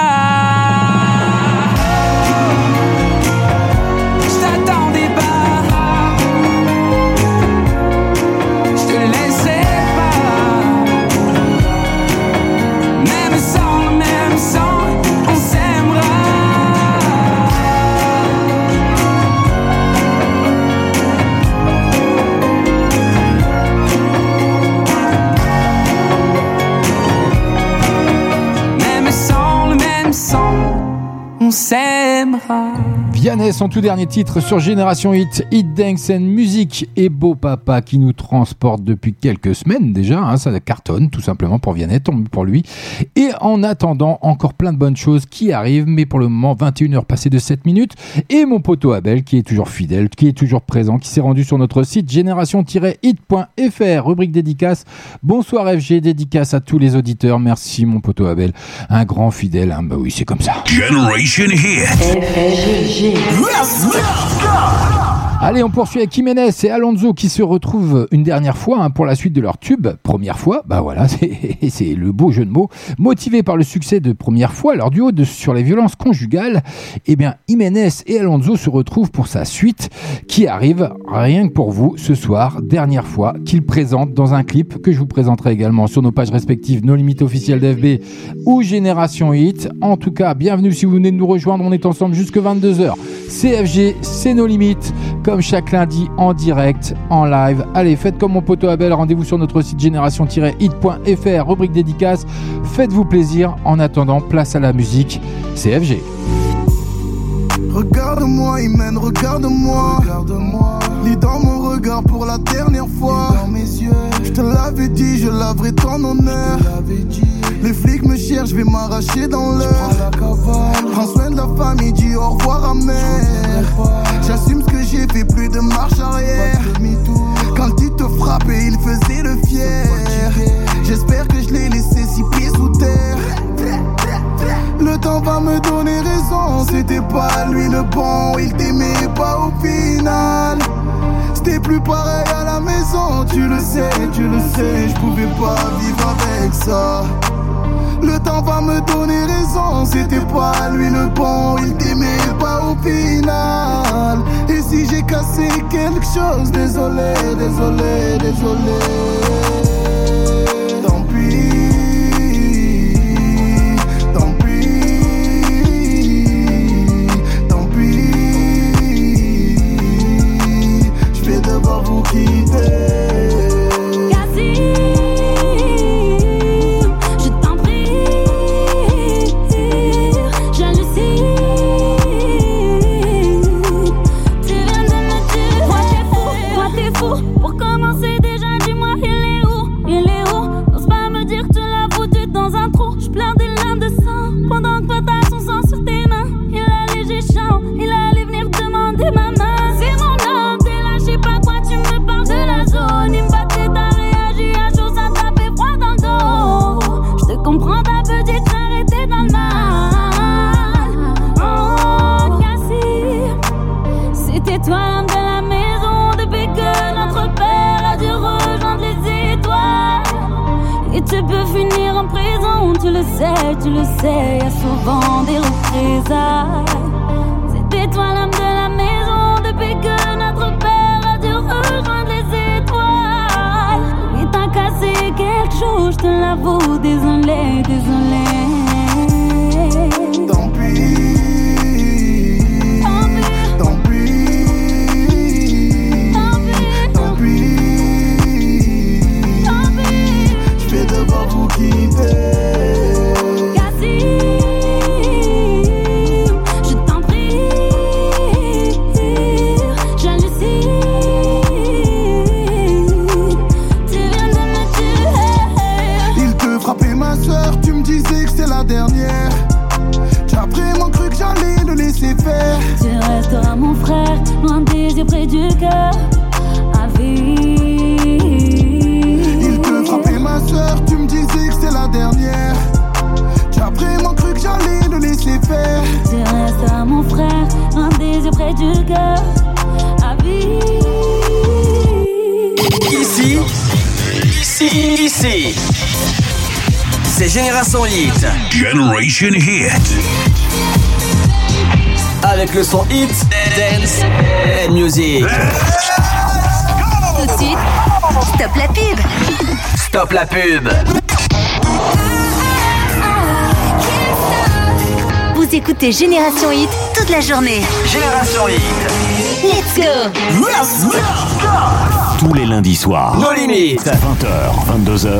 Je Vianney, son tout dernier titre sur Génération Hit, Hit Dance and Music et Beau Papa qui nous transporte depuis quelques semaines déjà. hein, ça cartonne tout simplement pour Vianney, tombe pour lui. Et en attendant, encore plein de bonnes choses qui arrivent, mais pour le moment, 21h passées de 7 minutes. Et mon poteau Abel qui est toujours fidèle, qui est toujours présent, qui s'est rendu sur notre site génération-hit.fr, rubrique dédicace. Bonsoir FG, dédicace à tous les auditeurs. Merci mon poteau Abel, un grand fidèle. hein. Bah oui, c'est comme ça. Generation Hit. Let's go. Allez, on poursuit avec Jiménez et Alonso qui se retrouvent une dernière fois hein, pour la suite de leur tube. Première fois, bah voilà, c'est le beau jeu de mots. Motivé par le succès de première fois, leur duo sur les violences conjugales, eh bien, Jiménez et Alonso se retrouvent pour sa suite qui arrive rien que pour vous ce soir, dernière fois qu'ils présentent dans un clip que je vous présenterai également sur nos pages respectives, nos limites officielles d'FB ou Génération Hit. En tout cas, bienvenue si vous venez de nous rejoindre, on est ensemble jusque 22h. CFG, c'est nos limites, chaque lundi en direct, en live. Allez, faites comme mon poteau Abel, rendez-vous sur notre site génération-hit.fr, rubrique dédicace. Faites-vous plaisir. En attendant, place à la musique. CFG. Regarde-moi, Imen, regarde-moi. Regarde-moi. Lis dans mon regard pour la dernière fois. Dans mes yeux. Je te l'avais dit, je laverai ton honneur. Les flics me cherchent, je vais m'arracher dans l'heure. Prends soin de la famille, dis au revoir à mère. J'assume ce que j'ai fait, plus de marche arrière. Quand il te frappait, il faisait le fier. J'espère que je l'ai laissé six pieds sous terre. Le temps va me donner raison, c'était pas lui le bon, il t'aimait pas au final. C'était plus pareil à la maison, tu le sais, tu le sais, je pouvais pas vivre avec ça. Le temps va me donner raison, c'était pas lui le bon, il t'aimait pas au final. Et si j'ai cassé quelque chose. Désolé, désolé, désolé. Le sais, y a souvent des représailles. C'était toi l'âme de la maison depuis que notre père a dû rejoindre les étoiles. Et t'as cassé quelque chose, je te l'avoue, désolé, désolé. Près du cœur. À vie. Ici, ici, ici. C'est Génération Hit. Generation Hit. Avec le son Hit, Dance and Music. Tout de suite, stop la pub. Stop la pub. Vous écoutez Génération Hit toute la journée. Génération Hit. Let's go. Let's go. Tous les lundis soirs. Nos limites. 20h, 22h.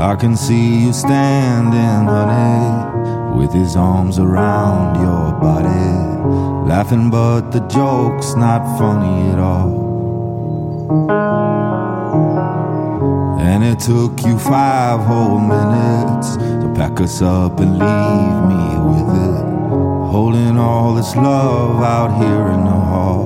I can see you standing, honey, with his arms around your body, laughing, but the joke's not funny at all. And it took you five whole minutes to pack us up and leave me with it, holding all this love out here in the hall.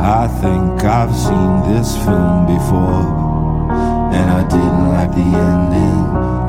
I think I've seen this film before, and I didn't like the ending.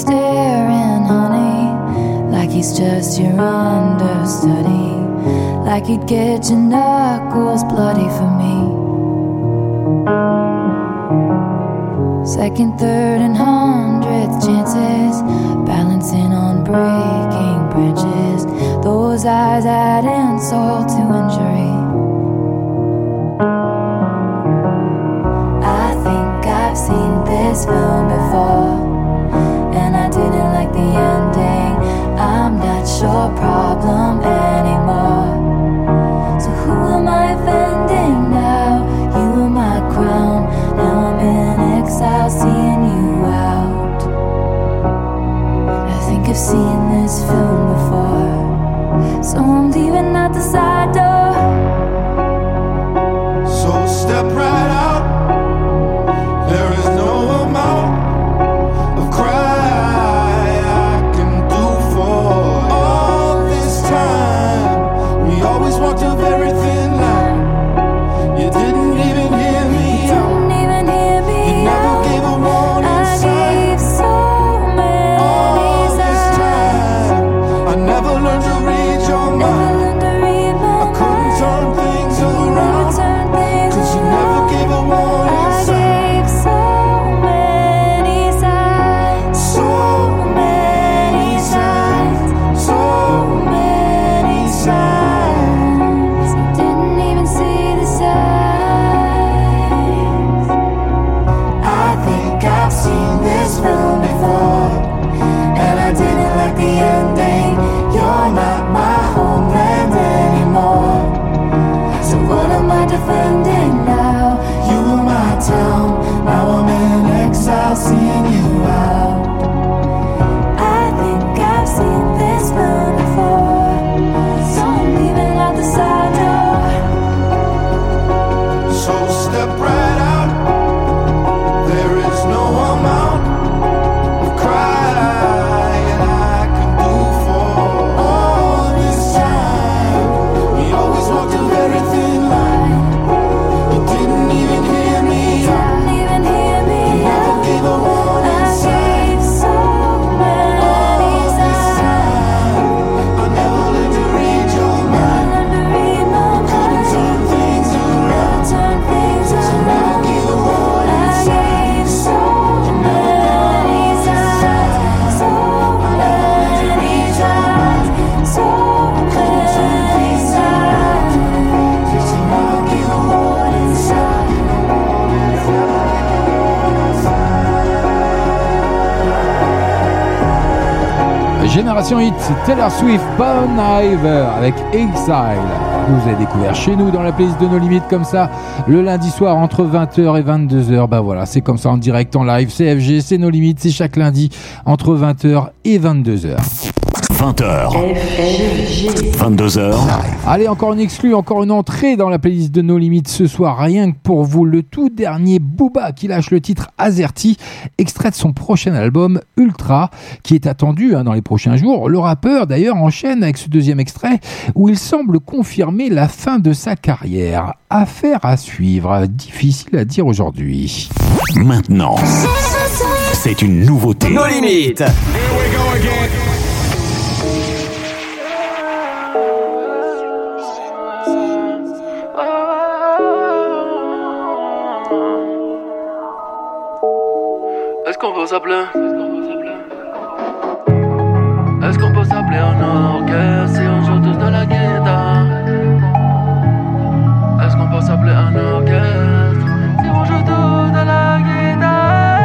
Staring, honey, like he's just your understudy, like he'd get your knuckles bloody for me. Second, third, and hundredth chances, balancing on breaking branches. Those eyes add insult to injury. I think I've seen this film before, your problem Génération Hit, Taylor Swift, Bon Iver avec Exile. Vous avez découvert chez nous dans la playlist de nos limites comme ça le lundi soir entre 20h et 22h. Bah voilà, c'est comme ça en direct en live. CFG, c'est nos limites, c'est chaque lundi entre 20h et 22h. 20h. 22h. Allez, encore une exclue, encore une entrée dans la playlist de nos limites ce soir. Rien que pour vous, le tout dernier Booba qui lâche le titre Azerty, extrait de son prochain album Ultra, qui est attendu hein, dans les prochains jours. Le rappeur d'ailleurs enchaîne avec ce deuxième extrait où il semble confirmer la fin de sa carrière. Affaire à suivre, difficile à dire aujourd'hui. Maintenant, c'est une nouveauté. Nos limites. Est-ce qu'on peut s'appeler Est-ce qu'on peut s'appeler en orchestre si on joue tous de la guitare? Est-ce qu'on peut s'appeler un orchestre si on joue tous de la guitare?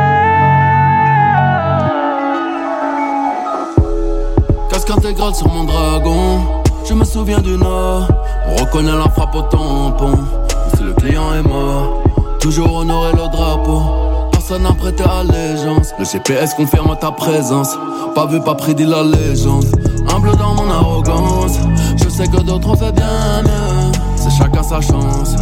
Casque intégral sur mon dragon. Je me souviens du nord. On reconnaît la frappe au tampon. Si le client est mort. Toujours honorer le drapeau Personne n'a prêté allégeance. Le GPS confirme ta présence. Pas vu, pas pris, dit la légende. Humble dans mon arrogance. Je sais que d'autres ont fait bien mieux. C'est chacun sa chance.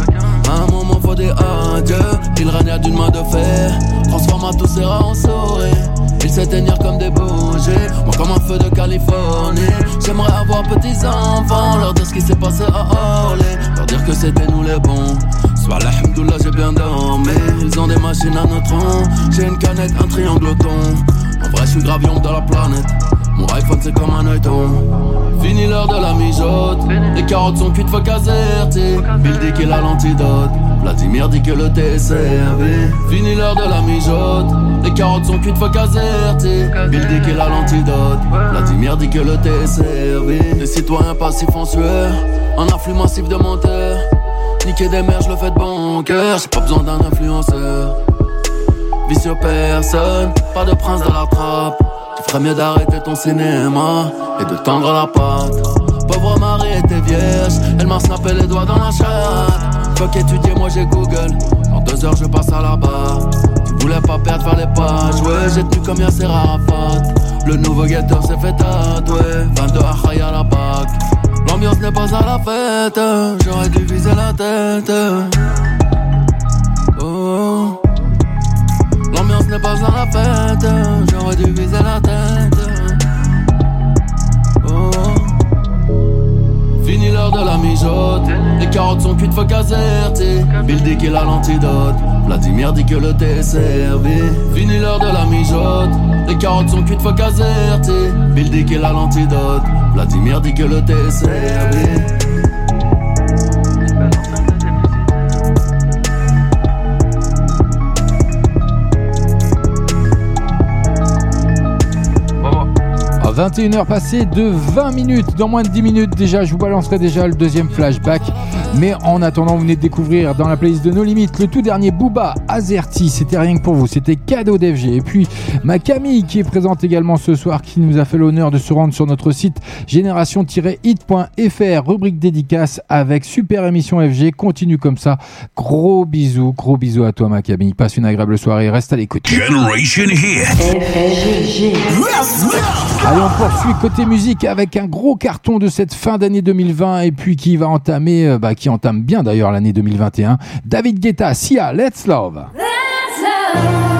Un moment, faut dire adieu. Il règne d'une main de fer. Transforma tous ses rats en souris. Ils s'éteignirent comme des bougies. Moi, comme un feu de Californie. J'aimerais avoir petits enfants. Leur dire ce qui s'est passé à Orly. Leur dire que c'était nous les bons. Soit alhamdoulilah j'ai bien dormi. Ils ont des machines à neutrons J'ai une canette, un triangle thon En vrai je suis gravion dans la planète. Mon iPhone c'est comme un œilleton Fini l'heure de la mijote. Les carottes sont cuites, faut Azerty Bill dit qu'il a l'antidote. Vladimir dit que le thé est servi. Fini l'heure de la mijote. Les carottes sont cuites, faut Azerty Bill dit qu'il a l'antidote. Vladimir dit que le thé est servi. Les citoyens passifs en sueur. Un afflux massif de monteurs Niquer des je le fais de bon cœur. J'ai pas besoin d'un influenceur. Vicieux personne, pas de prince dans la trappe. Tu ferais mieux d'arrêter ton cinéma et de tendre la patte. Pauvre Marie était vierge, elle m'a snappé les doigts dans la chatte. Faut qu'étudier, moi j'ai Google. En deux heures, je passe à la barre. Tu voulais pas perdre, faire les pages. Ouais, j'ai tenu comme Yasser Arafat. Le nouveau guetteur s'est fait tatouer. 22 Achaï à la bac. L'ambiance n'est pas à la fête, j'aurais dû viser la tête. Oh. L'ambiance n'est pas à la fête, j'aurais dû viser la tête. Fini l'heure de la mijote, les carottes sont cuites, faut Azerty. Bill dit qu'il a l'antidote, Vladimir dit que le thé est servi. Fini l'heure de la mijote, les carottes sont cuites, faut Azerty. Bill dit qu'il a l'antidote, Vladimir dit que le thé est servi. 21h passées de 20 minutes, dans moins de 10 minutes déjà, je vous balancerai déjà le deuxième flashback. Mais en attendant, vous venez de découvrir dans la playlist de nos limites le tout dernier Booba Azerty. C'était rien que pour vous, c'était cadeau d'FG. Et puis ma Camille qui est présente également ce soir, qui nous a fait l'honneur de se rendre sur notre site génération-hit.fr, rubrique dédicace avec super émission FG. Continue comme ça. Gros bisous, gros bisous à toi ma Camille. Passe une agréable soirée, reste à l'écoute. Generation Hit. Allez, on poursuit côté musique avec un gros carton de cette fin d'année 2020 et puis qui va entamer, euh, bah, qui entame bien d'ailleurs l'année 2021. David Guetta, Sia, Let's Love. I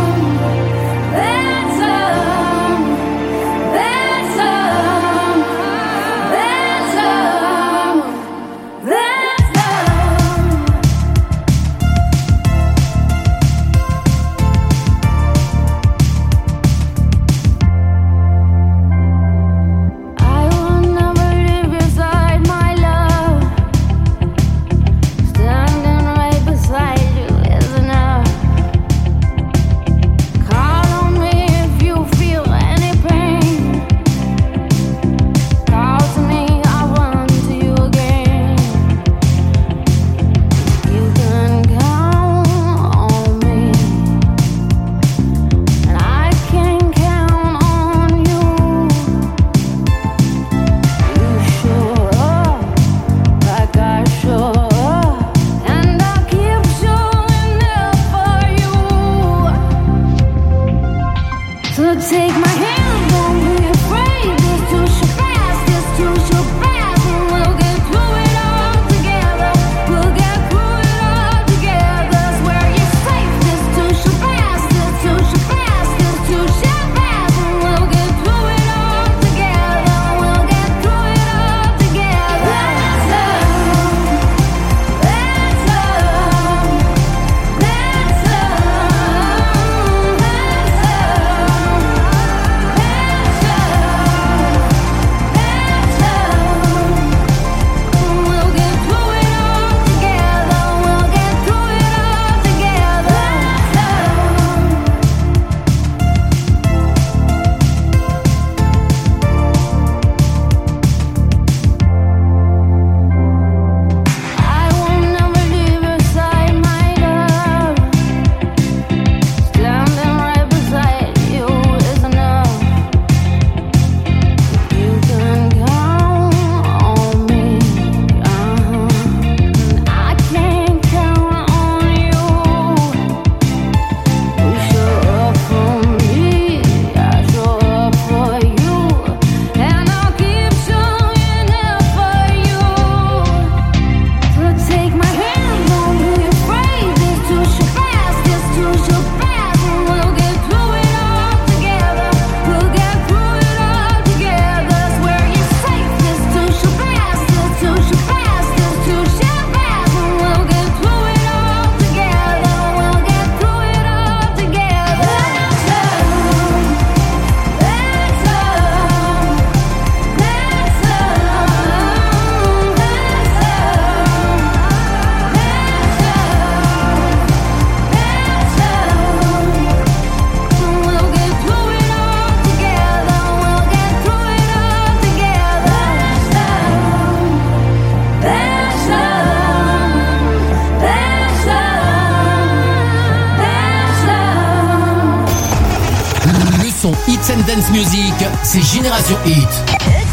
Hits and Dance Music, c'est Génération Hit.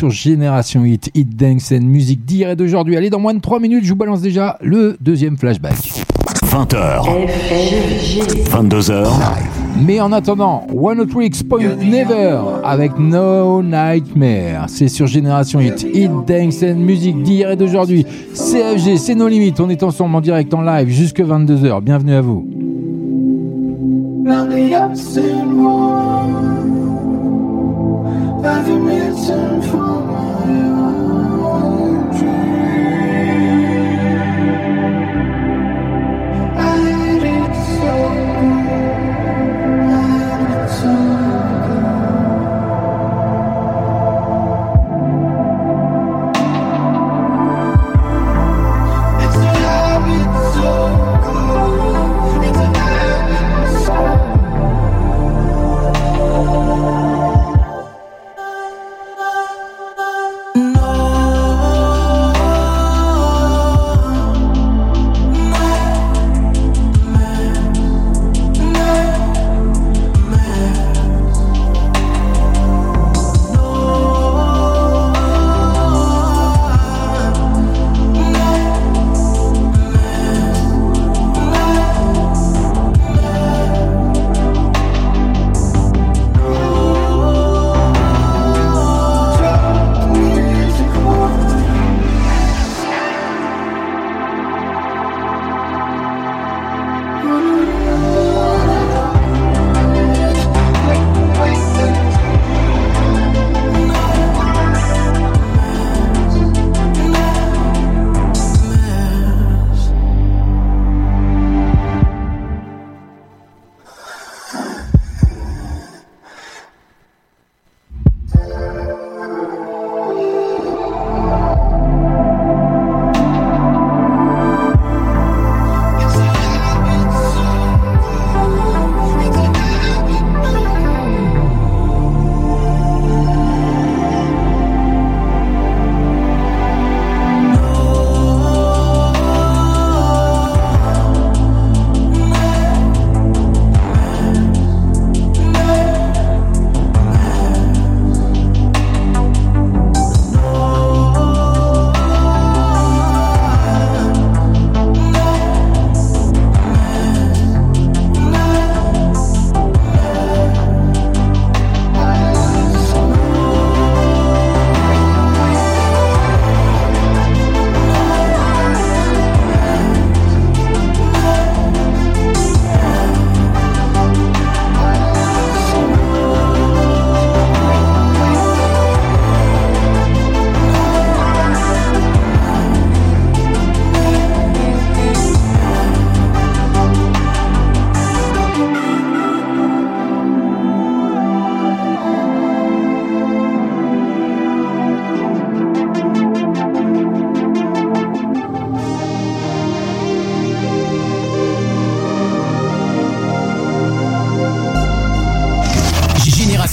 Sur Génération Hit, Hit Dance and Music d'hier et d'aujourd'hui. Allez, dans moins de 3 minutes, je vous balance déjà le deuxième flashback. 20h. 22h. Mais en attendant, One Hot Weeks Point Never avec No Nightmare. C'est sur Génération Hit, Hit Dance and Music d'hier et d'aujourd'hui. CFG, c'est nos limites. On est ensemble en direct en live jusque 22h. Bienvenue à vous.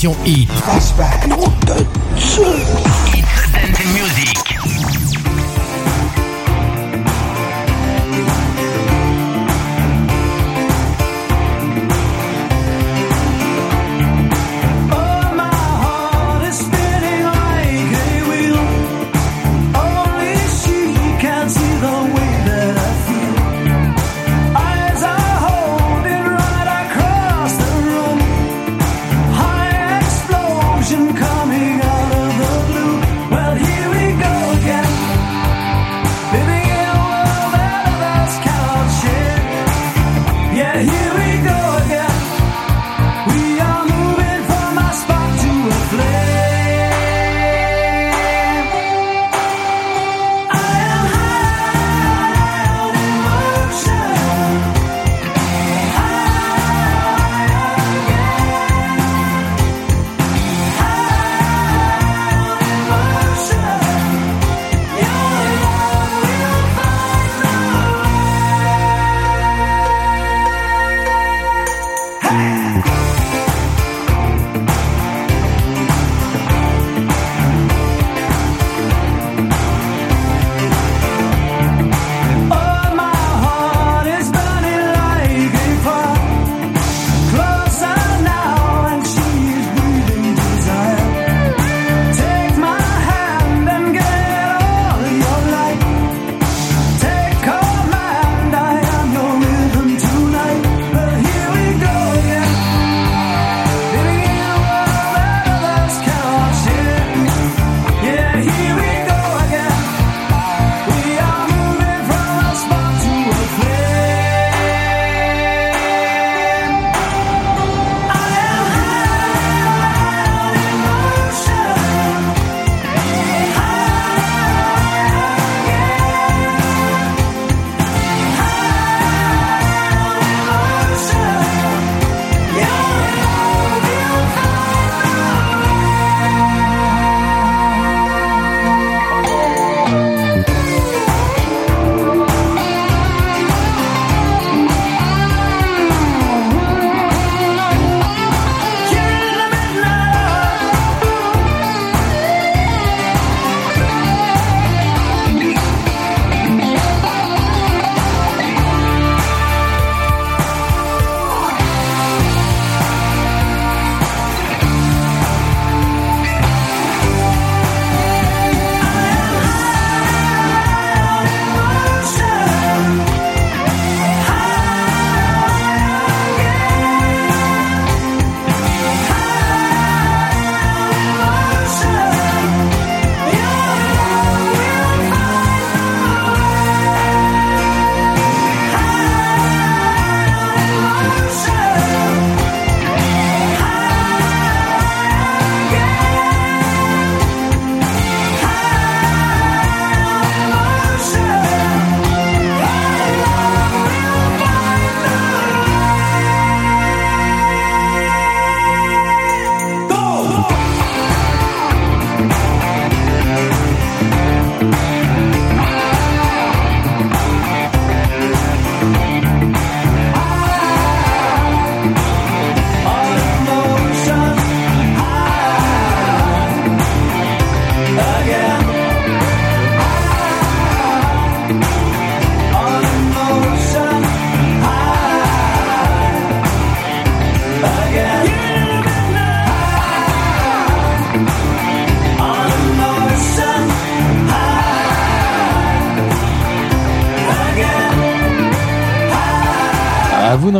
Génération Hit.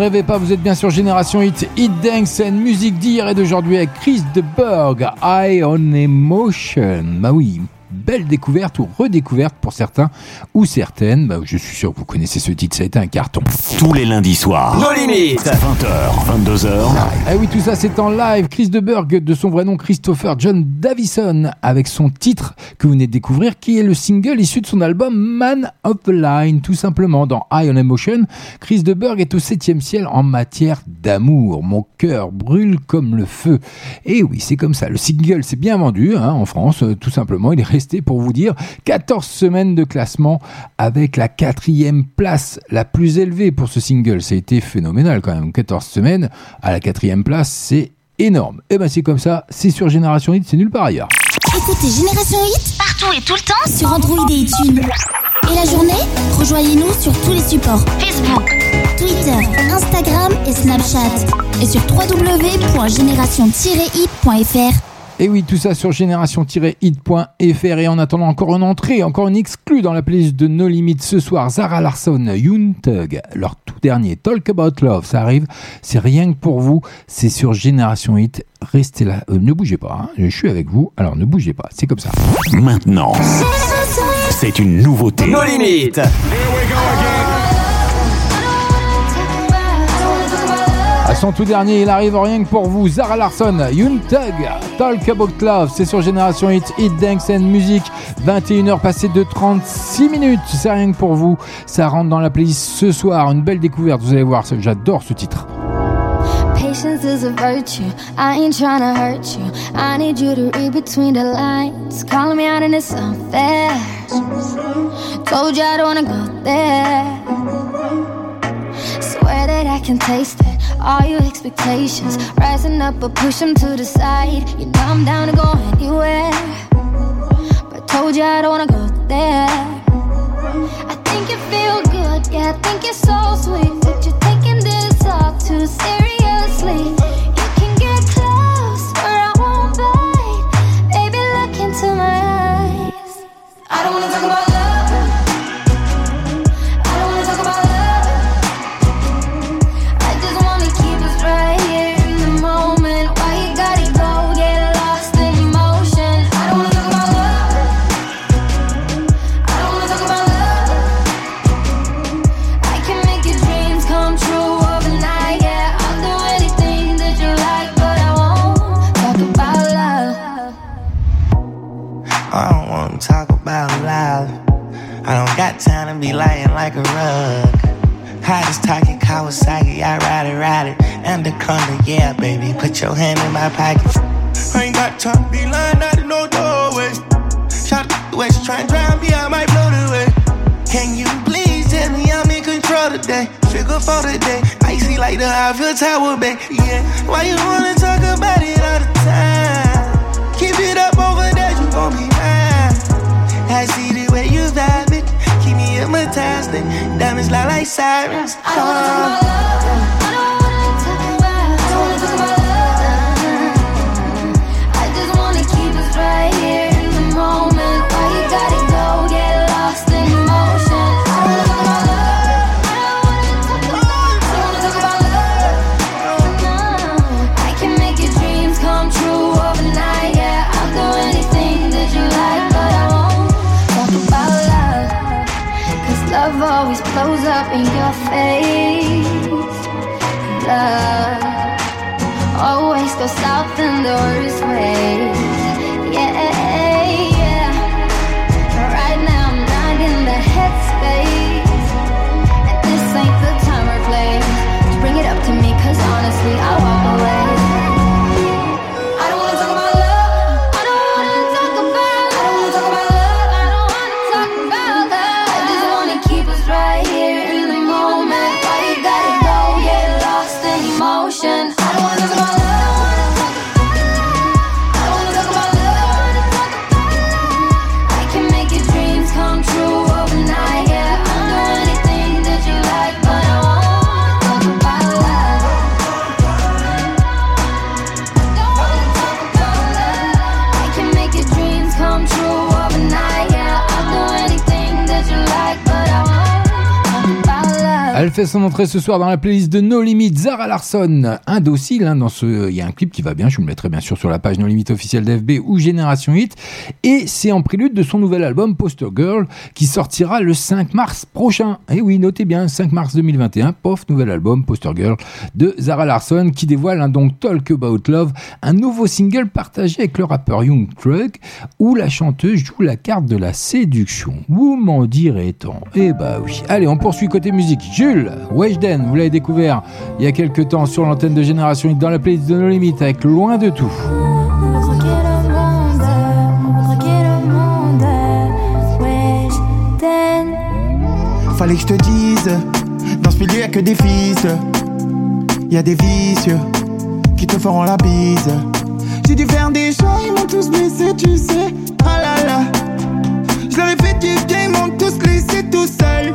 Vous êtes bien sur Génération Hit, Hit Dance and musique d'hier et d'aujourd'hui avec Chris de Berg, Eye on Emotion. Bah oui, belle découverte ou redécouverte pour certains ou certaines. Bah, je suis sûr que vous connaissez ce titre, ça a été un carton. Tous les lundis soirs. Nos limites. 20h, 22h. Ah oui, tout ça c'est en live. Chris de Berg, de son vrai nom Christopher John Davison, avec son titre que vous venez de découvrir, qui est le single issu de son album Man of the Line, tout simplement. Dans Eye on Emotion, Chris de Berg est au septième ciel en matière d'amour. Mon cœur brûle comme le feu. Et oui, c'est comme ça. Le single s'est bien vendu hein, en France, euh, tout simplement. Il est resté, pour vous dire, 14 semaines de classement avec la quatrième place la plus élevée pour ce single. Ça a été phénoménal quand même. 14 semaines à la quatrième place, c'est énorme. Et ben c'est comme ça, c'est sur Génération Hit, c'est nulle part ailleurs. Écoutez Génération Hit partout et tout le temps sur Android et iTunes. Et la journée, rejoignez-nous sur tous les supports Facebook, Twitter, Instagram et Snapchat. Et sur www.génération-hit.fr. Et oui, tout ça sur génération-hit.fr. Et en attendant encore une entrée, encore une exclue dans la playlist de No Limits ce soir, Zara Larson, Yoon Tug, leur tout dernier Talk About Love, ça arrive, c'est rien que pour vous, c'est sur Génération Hit. Restez là, Euh, ne bougez pas, hein. je suis avec vous, alors ne bougez pas, c'est comme ça. Maintenant, c'est une nouveauté. Nos limites. À son tout dernier, il arrive rien que pour vous, Zara Larson, Yoon Tug, Talk About Love, c'est sur Génération Hit, Hit Dance and Music, 21h passées de 36 minutes, c'est rien que pour vous, ça rentre dans la playlist ce soir, une belle découverte, vous allez voir, j'adore ce titre. Patience is a virtue. I ain't trying to hurt you. I need you to read between the lines. Calling me out and it's unfair. Told you I don't wanna go there. Swear that I can taste it. All your expectations rising up, but push them to the side. You know I'm down to go anywhere. But told you I don't wanna go there. I think you feel good, yeah, I think you're so sweet. But you're taking this all too seriously. You can get close, I won't bite. Baby, look into my eyes. I don't wanna talk about like a rug. Hottest talking Kawasaki, I ride it, ride it. Anaconda, yeah, baby, put your hand in my pocket. I ain't got time to be lying out in no doorway. Shout out the way she try and drown me, I might blow the way. Can you please tell me I'm in control today? Figure for today, icy like the Eiffel Tower, babe. Yeah, why you wanna talk about it all the time? Keep it up over there, you gon' be mine. I see me hypnotized. and Diamonds lie like sirens. I don't wanna talk about love. doors. Fait son entrée ce soir dans la playlist de No Limit, Zara Larson. Indocile, hein, dans ce, il y a un clip qui va bien, je vous le mettrai bien sûr sur la page No Limit officielle d'FB ou Génération Hit. Et c'est en prélude de son nouvel album Poster Girl qui sortira le 5 mars prochain. Et oui, notez bien, 5 mars 2021, pof, nouvel album Poster Girl de Zara Larson qui dévoile un donc Talk About Love, un nouveau single partagé avec le rappeur Young Thug où la chanteuse joue la carte de la séduction. Vous m'en direz-on Eh bah oui. Allez, on poursuit côté musique. Jules Weshden, vous l'avez découvert il y a quelques temps sur l'antenne de Génération dans la playlist de No Limit avec Loin de tout. Fallait que je te dise, dans ce milieu y'a que des fils. Y a des vicieux qui te feront la bise. J'ai dû faire des choix, ils m'ont tous blessé, tu sais. Ah là là. Je leur ai fait du bien, ils m'ont tous laissé tout seul.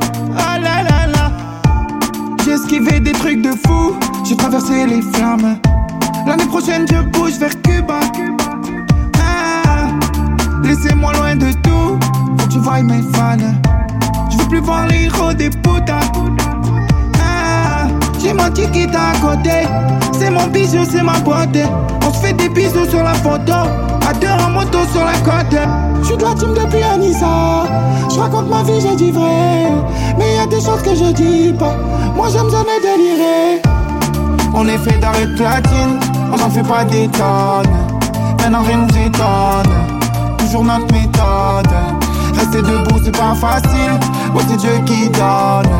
Esquivé des trucs de fou, j'ai traversé les flammes. L'année prochaine, je bouge vers Cuba. Ah, laissez-moi loin de tout, faut que tu voies mes fans. Je veux plus voir les héros des putas. Ah, j'ai mon ticket à côté. C'est mon bijou, c'est ma beauté. On se fait des bisous sur la photo. À deux en moto sur la côte. Je suis de la team depuis Anissa. Je raconte ma vie, j'ai dit vrai. Mais y a des choses que je dis pas. Moi j'aime jamais délirer. On est fait d'arrêt platine. On n'en fait pas des tonnes. Maintenant rien nous étonne. Toujours notre méthode. Rester debout, c'est pas facile. Oh, c'est Dieu qui donne.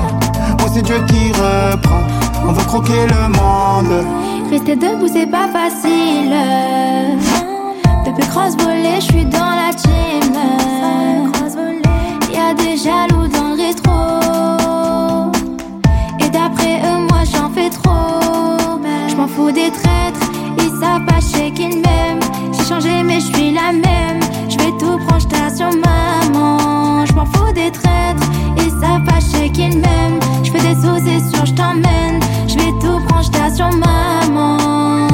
Oh, c'est Dieu qui reprend. On veut croquer le monde. Rester debout, c'est pas facile. Depuis cross volée, je suis dans la team. Y'a des jaloux dans le rétro. Et d'après eux, moi j'en fais trop. Je m'en fous des traîtres, ils savent pas chez qu'ils m'aiment. J'ai changé, mais je suis la même. Je vais tout prendre, sur maman. Je m'en fous des traîtres, ils savent pas chez qu'ils m'aiment. Je fais des sauts, c'est sûr, je t'emmène. Je vais tout prendre, sur maman.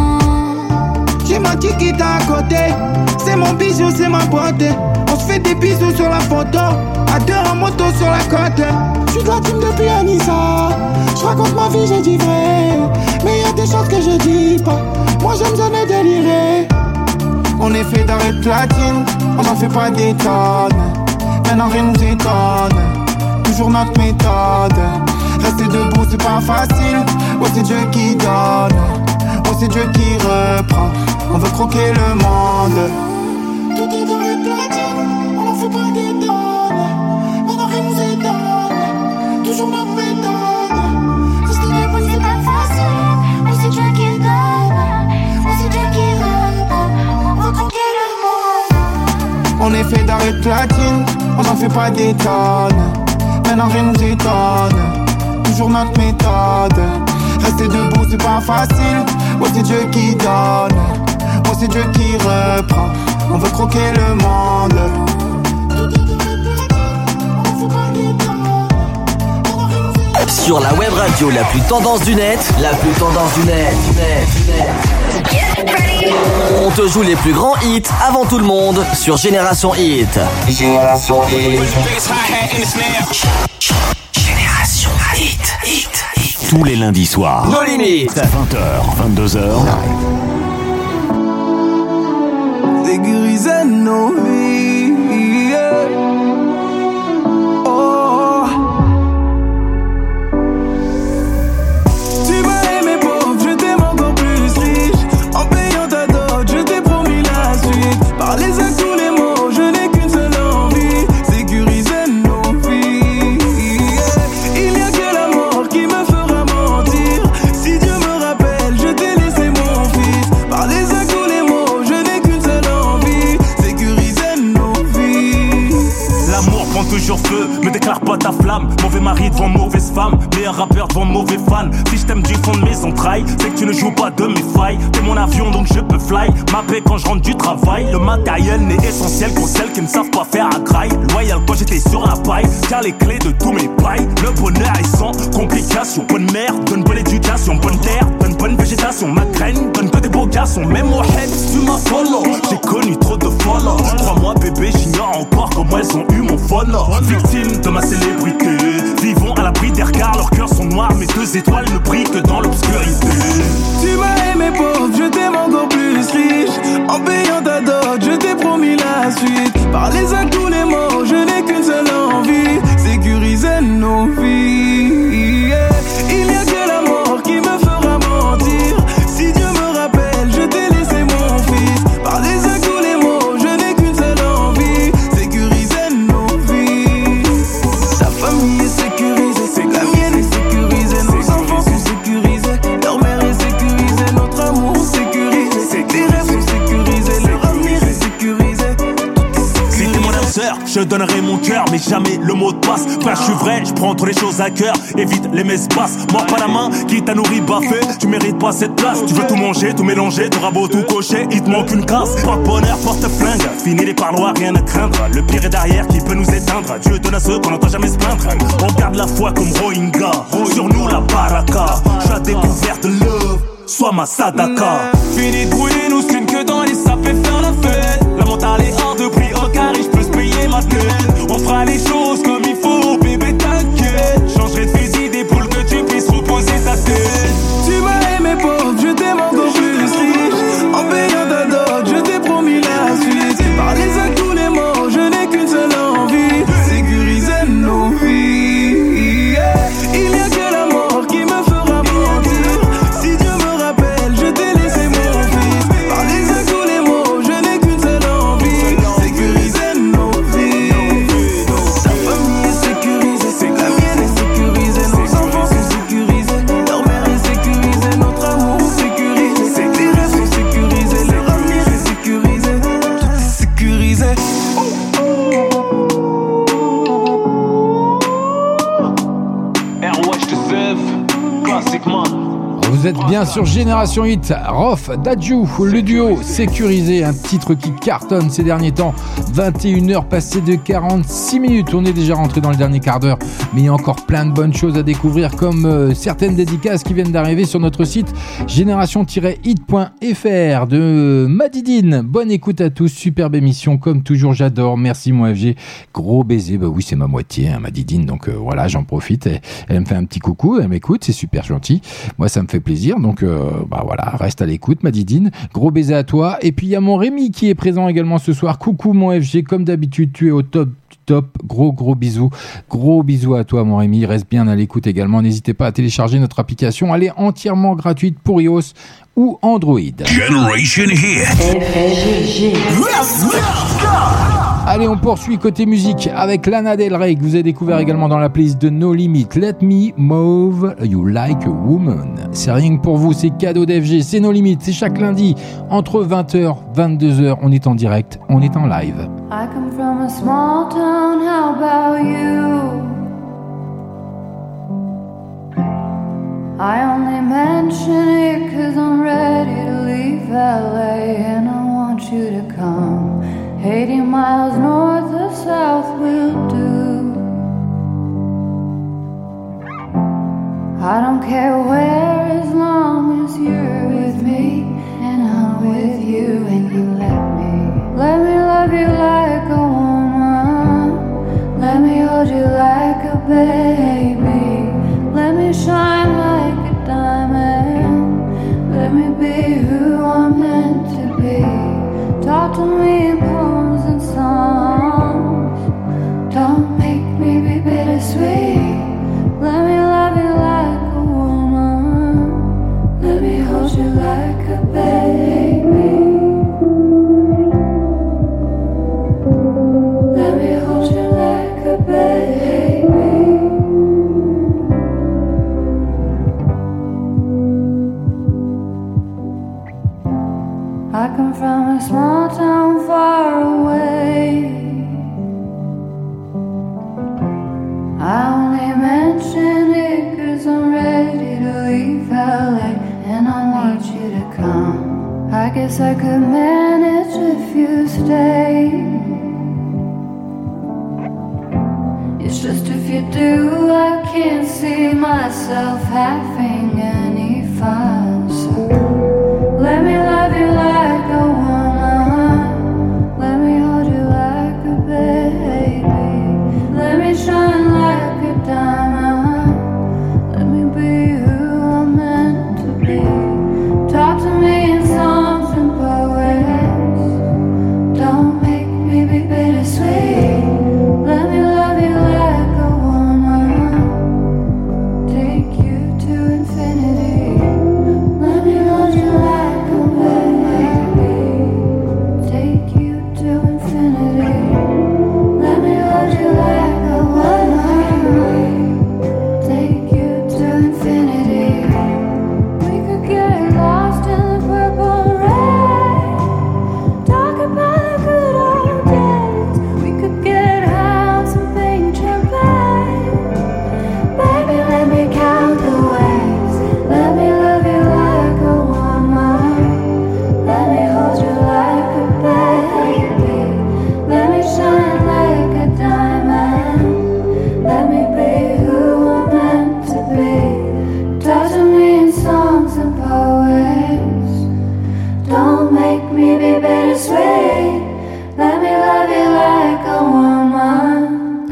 J'ai mon ticket à côté. C'est mon bijou, c'est ma beauté. On se fait des bisous sur la photo. À deux en moto sur la côte. Je suis de la team depuis Anissa. Je raconte ma vie, j'ai dit vrai. Mais y a des choses que je dis pas. Moi j'aime jamais délirer. On est fait d'arrêt platine. On n'en fait pas des tonnes. Maintenant rien nous étonne. Toujours notre méthode. Rester debout, c'est pas facile. Oh, c'est Dieu qui donne. C'est Dieu qui reprend. On veut croquer le monde. Tout est dans les platines, on n'en fait pas des tonnes. Maintenant rien nous étonne. Toujours notre méthode. Rester debout, c'est pas facile. Oh, c'est Dieu qui donne. Oh, c'est Dieu qui reprend. On veut croquer le monde. On est fait d'arrêt platine, on n'en fait pas des tonnes. Maintenant rien nous étonne. Toujours notre méthode. Rester debout, c'est pas facile. Oh, c'est Dieu qui donne. Oh, c'est Dieu qui reprend. On veut croquer le monde. Sur la web radio la plus tendance du net, la plus tendance du net, du net, du net. On te joue les plus grands hits avant tout le monde sur Génération Hit. Génération Hit. Tous les lundis soirs. No limites. 20h, 22h. Sécuriser nos vies. Mauvais mari devant mauvaise femme, meilleur rappeur devant mauvais fan. Si je t'aime du fond de mes entrailles, c'est que tu ne joues pas de mes failles. T'es mon avion donc je peux fly. Ma paix quand je rentre du travail. Le matériel n'est essentiel qu'aux celles qui ne savent pas faire à graille. Loyal quand j'étais sur la paille, car les clés de tous mes pailles. Le bonheur est sans complication. Bonne mère, donne bonne éducation. Bonne terre, donne bonne végétation. Ma graine, donne que des beaux garçons. Même moi, head, tu m'as follow. Connu trop de follow. Crois-moi, bébé, j'ignore encore comment elles ont eu mon follow. Victime de ma célébrité. Vivons à l'abri des regards, leurs cœurs sont noirs, mes deux étoiles ne brillent que dans l'obscurité. Tu m'as aimé pauvre, je t'aime encore plus riche. En payant ta dot, je t'ai promis la suite. Parlez à tous les mots, je n'ai qu'une seule envie. Sécuriser nos vies. Je donnerai mon cœur, mais jamais le mot de passe. Frère, je suis vrai, je prends toutes les choses à cœur. Évite les messes-passes, moi pas la main, qui t'a nourri, baffé. Tu mérites pas cette place. Tu veux tout manger, tout mélanger, t'auras beau tout cocher, il te manque une casse. Porte-bonheur, porte-flingue, fini les parloirs, rien à craindre. Le pire est derrière qui peut nous éteindre. Dieu donne à ceux qu'on n'entend jamais se plaindre. On garde la foi comme Rohingya, sur nous la baraka. Je la découverte de love, sois ma sadaka. Fini de brûler, nous screen que dans les sapes faire la fête. La mentale est hors de prix, au carré, On fera les choses bien sur Génération Hit, Rof, Dadju, le duo sécurisé, un titre qui cartonne ces derniers temps. 21h passées de 46 minutes, on est déjà rentré dans le dernier quart d'heure, mais il y a encore plein de bonnes choses à découvrir comme euh, certaines dédicaces qui viennent d'arriver sur notre site génération-hit.fr de Madidine. Bonne écoute à tous, superbe émission comme toujours, j'adore. Merci mon FG, gros baiser. Bah oui, c'est ma moitié, hein, Madidine, donc euh, voilà, j'en profite. Elle, me fait un petit coucou, elle m'écoute, c'est super gentil. Moi, ça me fait plaisir. Donc, euh, bah voilà, reste à l'écoute, ma Didine. Gros baiser à toi. Et puis, il y a mon Rémi qui est présent également ce soir. Coucou, mon FG. Comme d'habitude, tu es au top top. Gros, gros bisous. Gros bisous à toi, mon Rémi. Reste bien à l'écoute également. N'hésitez pas à télécharger notre application. Elle est entièrement gratuite pour iOS ou Android. Generation Hit. Allez, on poursuit côté musique avec Lana Del Rey que vous avez découvert également dans la playlist de No Limit. Let me move you like a woman. C'est rien que pour vous, c'est cadeau d'FG, c'est No Limit, c'est chaque lundi entre 20h, 22h, on est en direct, on est en live. I come from a small town, how about you? I only mention it cause I'm ready to leave LA and I want you to come. 80 miles north or south will do. I don't care where as long as you're with me and I'm with you and you let me. Let me love you like a woman. Let me hold you like a baby. Let me shine like a diamond. Let me be who I'm meant to be. Talk to me come from a small town far away. I only mention it cause I'm ready to leave LA and I want you to come. I guess I could manage if you stay. It's just if you do, I can't see myself having any fun. So let me love you like a woman.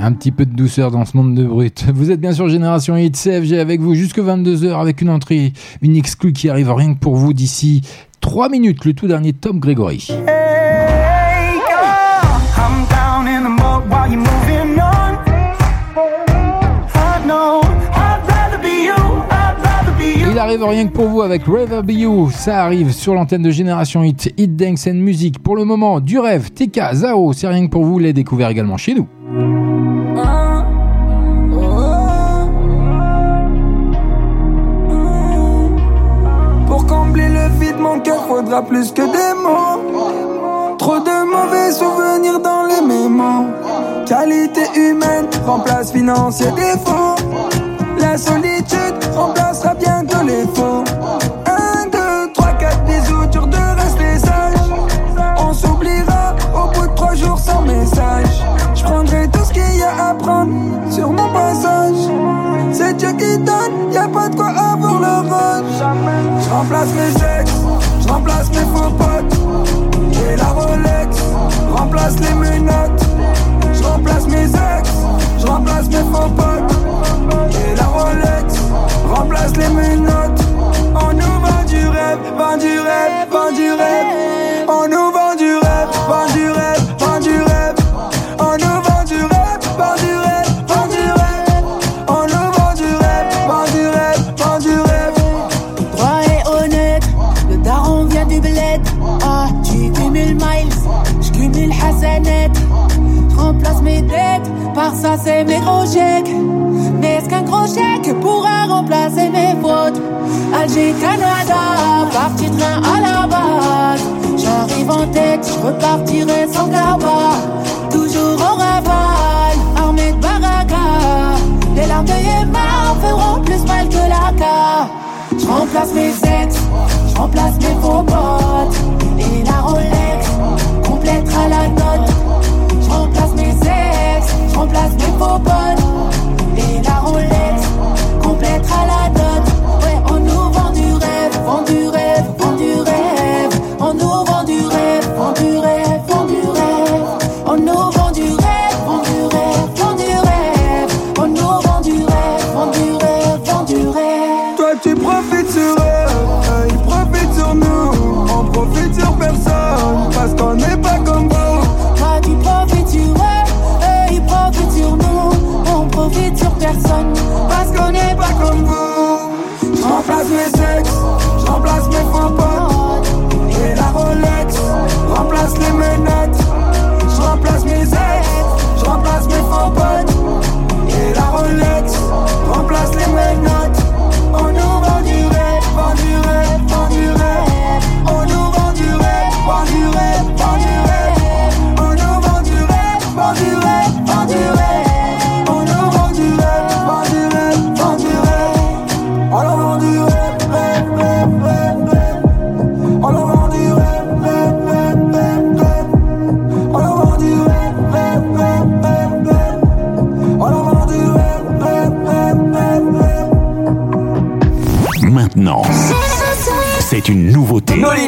Un petit peu de douceur dans ce monde de brut. Vous êtes bien sûr Génération Hit CFG avec vous jusque 22h avec une entrée, une exclue qui arrive rien que pour vous d'ici 3 minutes. Le tout dernier Tom Gregory. Hey, girl, I'm down in the mud while you're moving on. I know I'd rather be you. I'd rather be you. Il arrive rien que pour vous avec Rather Be You. Ça arrive sur l'antenne de Génération Hit, Hit Dance and Music. Pour le moment, du rêve, TK, Zao, c'est rien que pour vous. Les découverts également chez nous. Plus que des mots. Trop de mauvais souvenirs dans les mémos. Qualité humaine remplace financier défaut. La solitude remplacera bientôt les faux. Un, deux, trois, quatre bisous, dur de rester sage. On s'oubliera au bout de trois jours sans message. Je prendrai tout ce qu'il y a à prendre sur mon passage. C'est Dieu qui donne, y a pas de quoi avoir le rush. Je remplace mes ex, je remplace mes faux potes. Et la Rolex, remplace les menottes. Je remplace mes ex, je remplace mes faux potes. Et la Rolex, remplace les menottes. On nous vend du rêve, vend du rêve, vend du rêve. C'est mes gros chèques. Mais est-ce qu'un gros chèque pourra remplacer mes fautes? Alger, Canada, parti train à la base. J'arrive en tête, je repartirai sans cabas. Toujours au raval, armé de baraka. Les larmes de Yéma feront plus mal que la ca. Je remplace mes ex, je remplace mes faux potes. Et la Rolex complétera la note. Remplace mes faux. Et la Rolex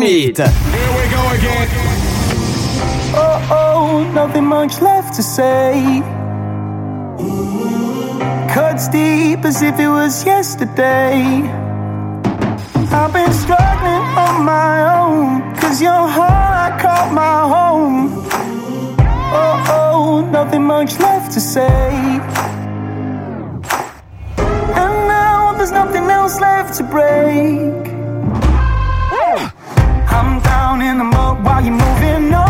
nouveauté. Nos limites. Oh oh, nothing much left to say. Cuts deep as if it was yesterday. I've been struggling on my own, cause your heart I call my home. Oh oh, nothing much left to say. And now there's nothing else left to break. Mud while you're moving on.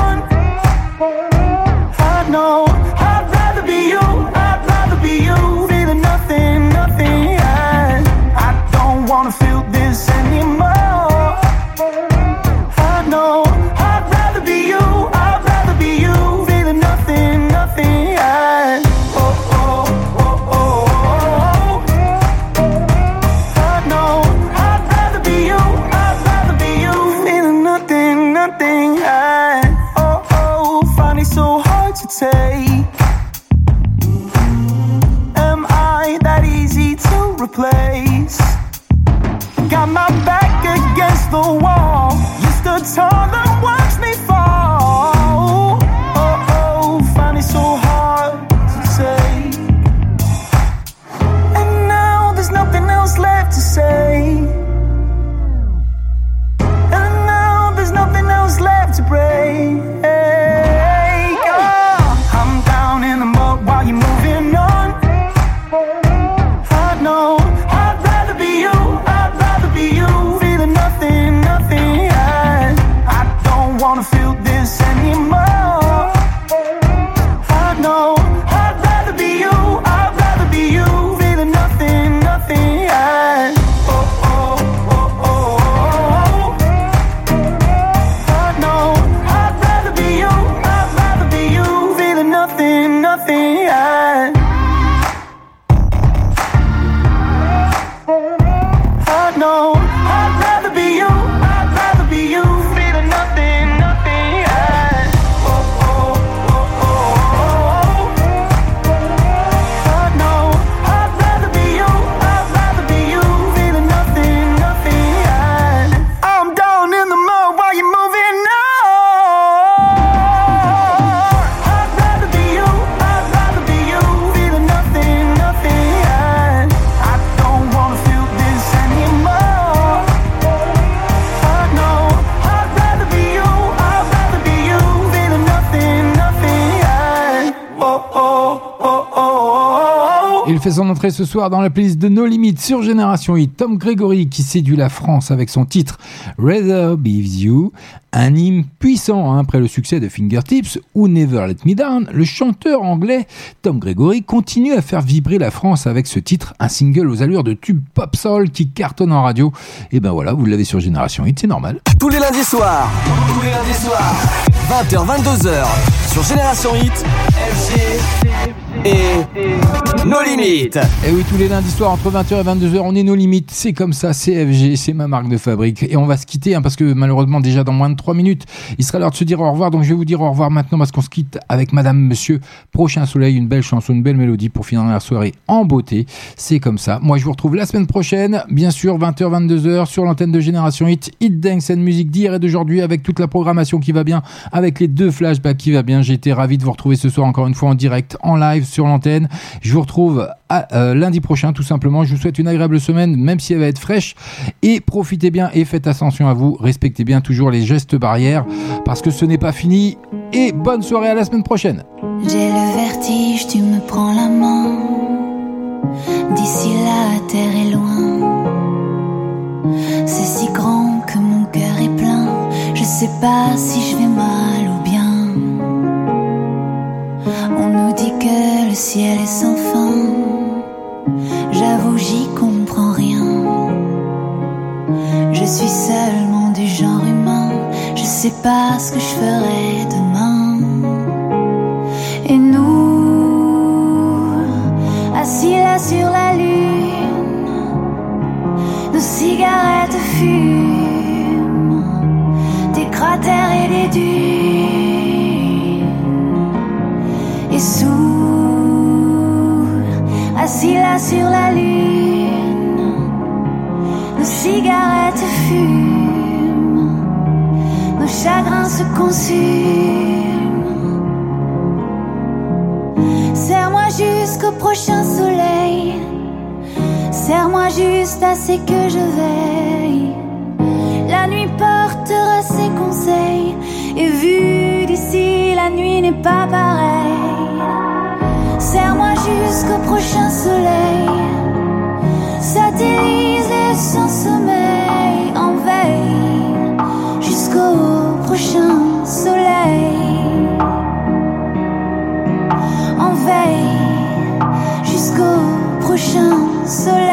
Entrée ce soir dans la playlist de No Limit sur Génération Hit. Tom Gregory qui séduit la France avec son titre Rather Be You, un hymne puissant hein, après le succès de Fingertips ou Never Let Me Down. Le chanteur anglais Tom Gregory continue à faire vibrer la France avec ce titre, un single aux allures de tube pop soul qui cartonne en radio. Et ben voilà, vous l'avez sur Génération Hit, c'est normal. Tous les lundis soirs. Tous les lundis soirs. 20h, 22h. Sur Génération Hit. FG. Et. Nos limites. Et oui, tous les lundis soirs entre 20h et 22h, on est nos limites. C'est comme ça, CFG, c'est ma marque de fabrique. Et on va se quitter hein, parce que malheureusement, déjà dans moins de 3 minutes, il sera l'heure de se dire au revoir. Donc je vais vous dire au revoir maintenant parce qu'on se quitte avec Madame Monsieur. Prochain Soleil, une belle chanson, une belle mélodie pour finir la soirée en beauté. C'est comme ça. Moi, je vous retrouve la semaine prochaine, bien sûr, 20h, 22h sur l'antenne de Génération Hit, Hit Dance and Music d'hier et d'aujourd'hui avec toute la programmation qui va bien, avec les deux flashbacks qui va bien. J'ai été ravi de vous retrouver ce soir encore une fois en direct, en live sur l'antenne. Je vous retrouve euh, lundi prochain, tout simplement. Je vous souhaite une agréable semaine, même si elle va être fraîche. Et profitez bien et faites attention à vous. Respectez bien toujours les gestes barrières parce que ce n'est pas fini. Et bonne soirée à la semaine prochaine. J'ai le vertige, tu me prends la main. D'ici là, terre est loin. C'est si grand que mon est plein. Je sais pas si je vais mal ciel est sans fin. J'avoue, j'y comprends rien. Je suis seulement du genre humain. Je sais pas ce que je ferai demain. Et nous, assis là sur la lune, nos cigarettes fument, des cratères et des dunes. Assis là sur la lune, nos cigarettes fument, nos chagrins se consument. Serre-moi jusqu'au prochain soleil. Serre-moi juste assez que je veille. La nuit portera ses conseils. Et vu d'ici, la nuit n'est pas pareille. Serre-moi jusqu'au prochain soleil. Satellisé sans sommeil. En veille jusqu'au prochain soleil en veille jusqu'au prochain soleil.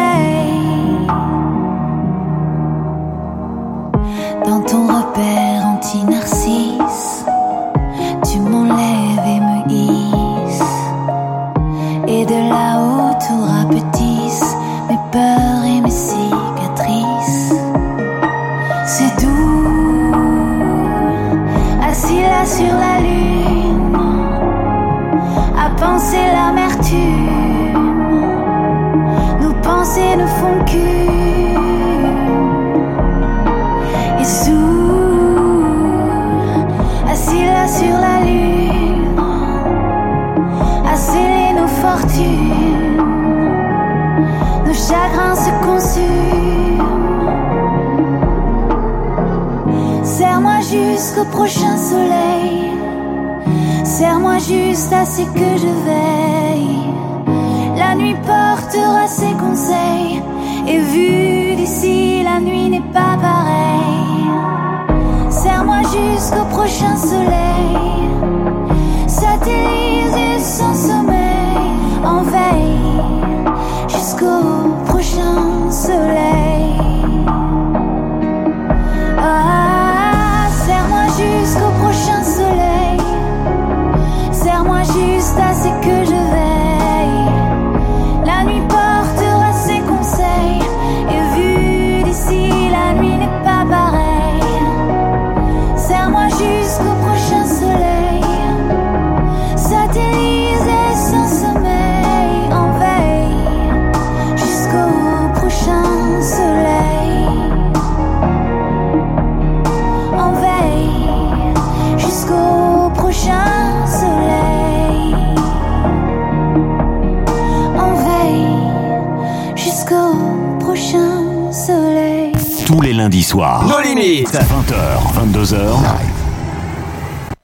Prochain soleil. Serre-moi juste assez que je veille. La nuit portera ses conseils. Et vu d'ici, la nuit n'est pas pareille. Serre-moi jusqu'au prochain soleil. Satellise et sans sommeil. Soirs. Nos limites. 20h, 22h.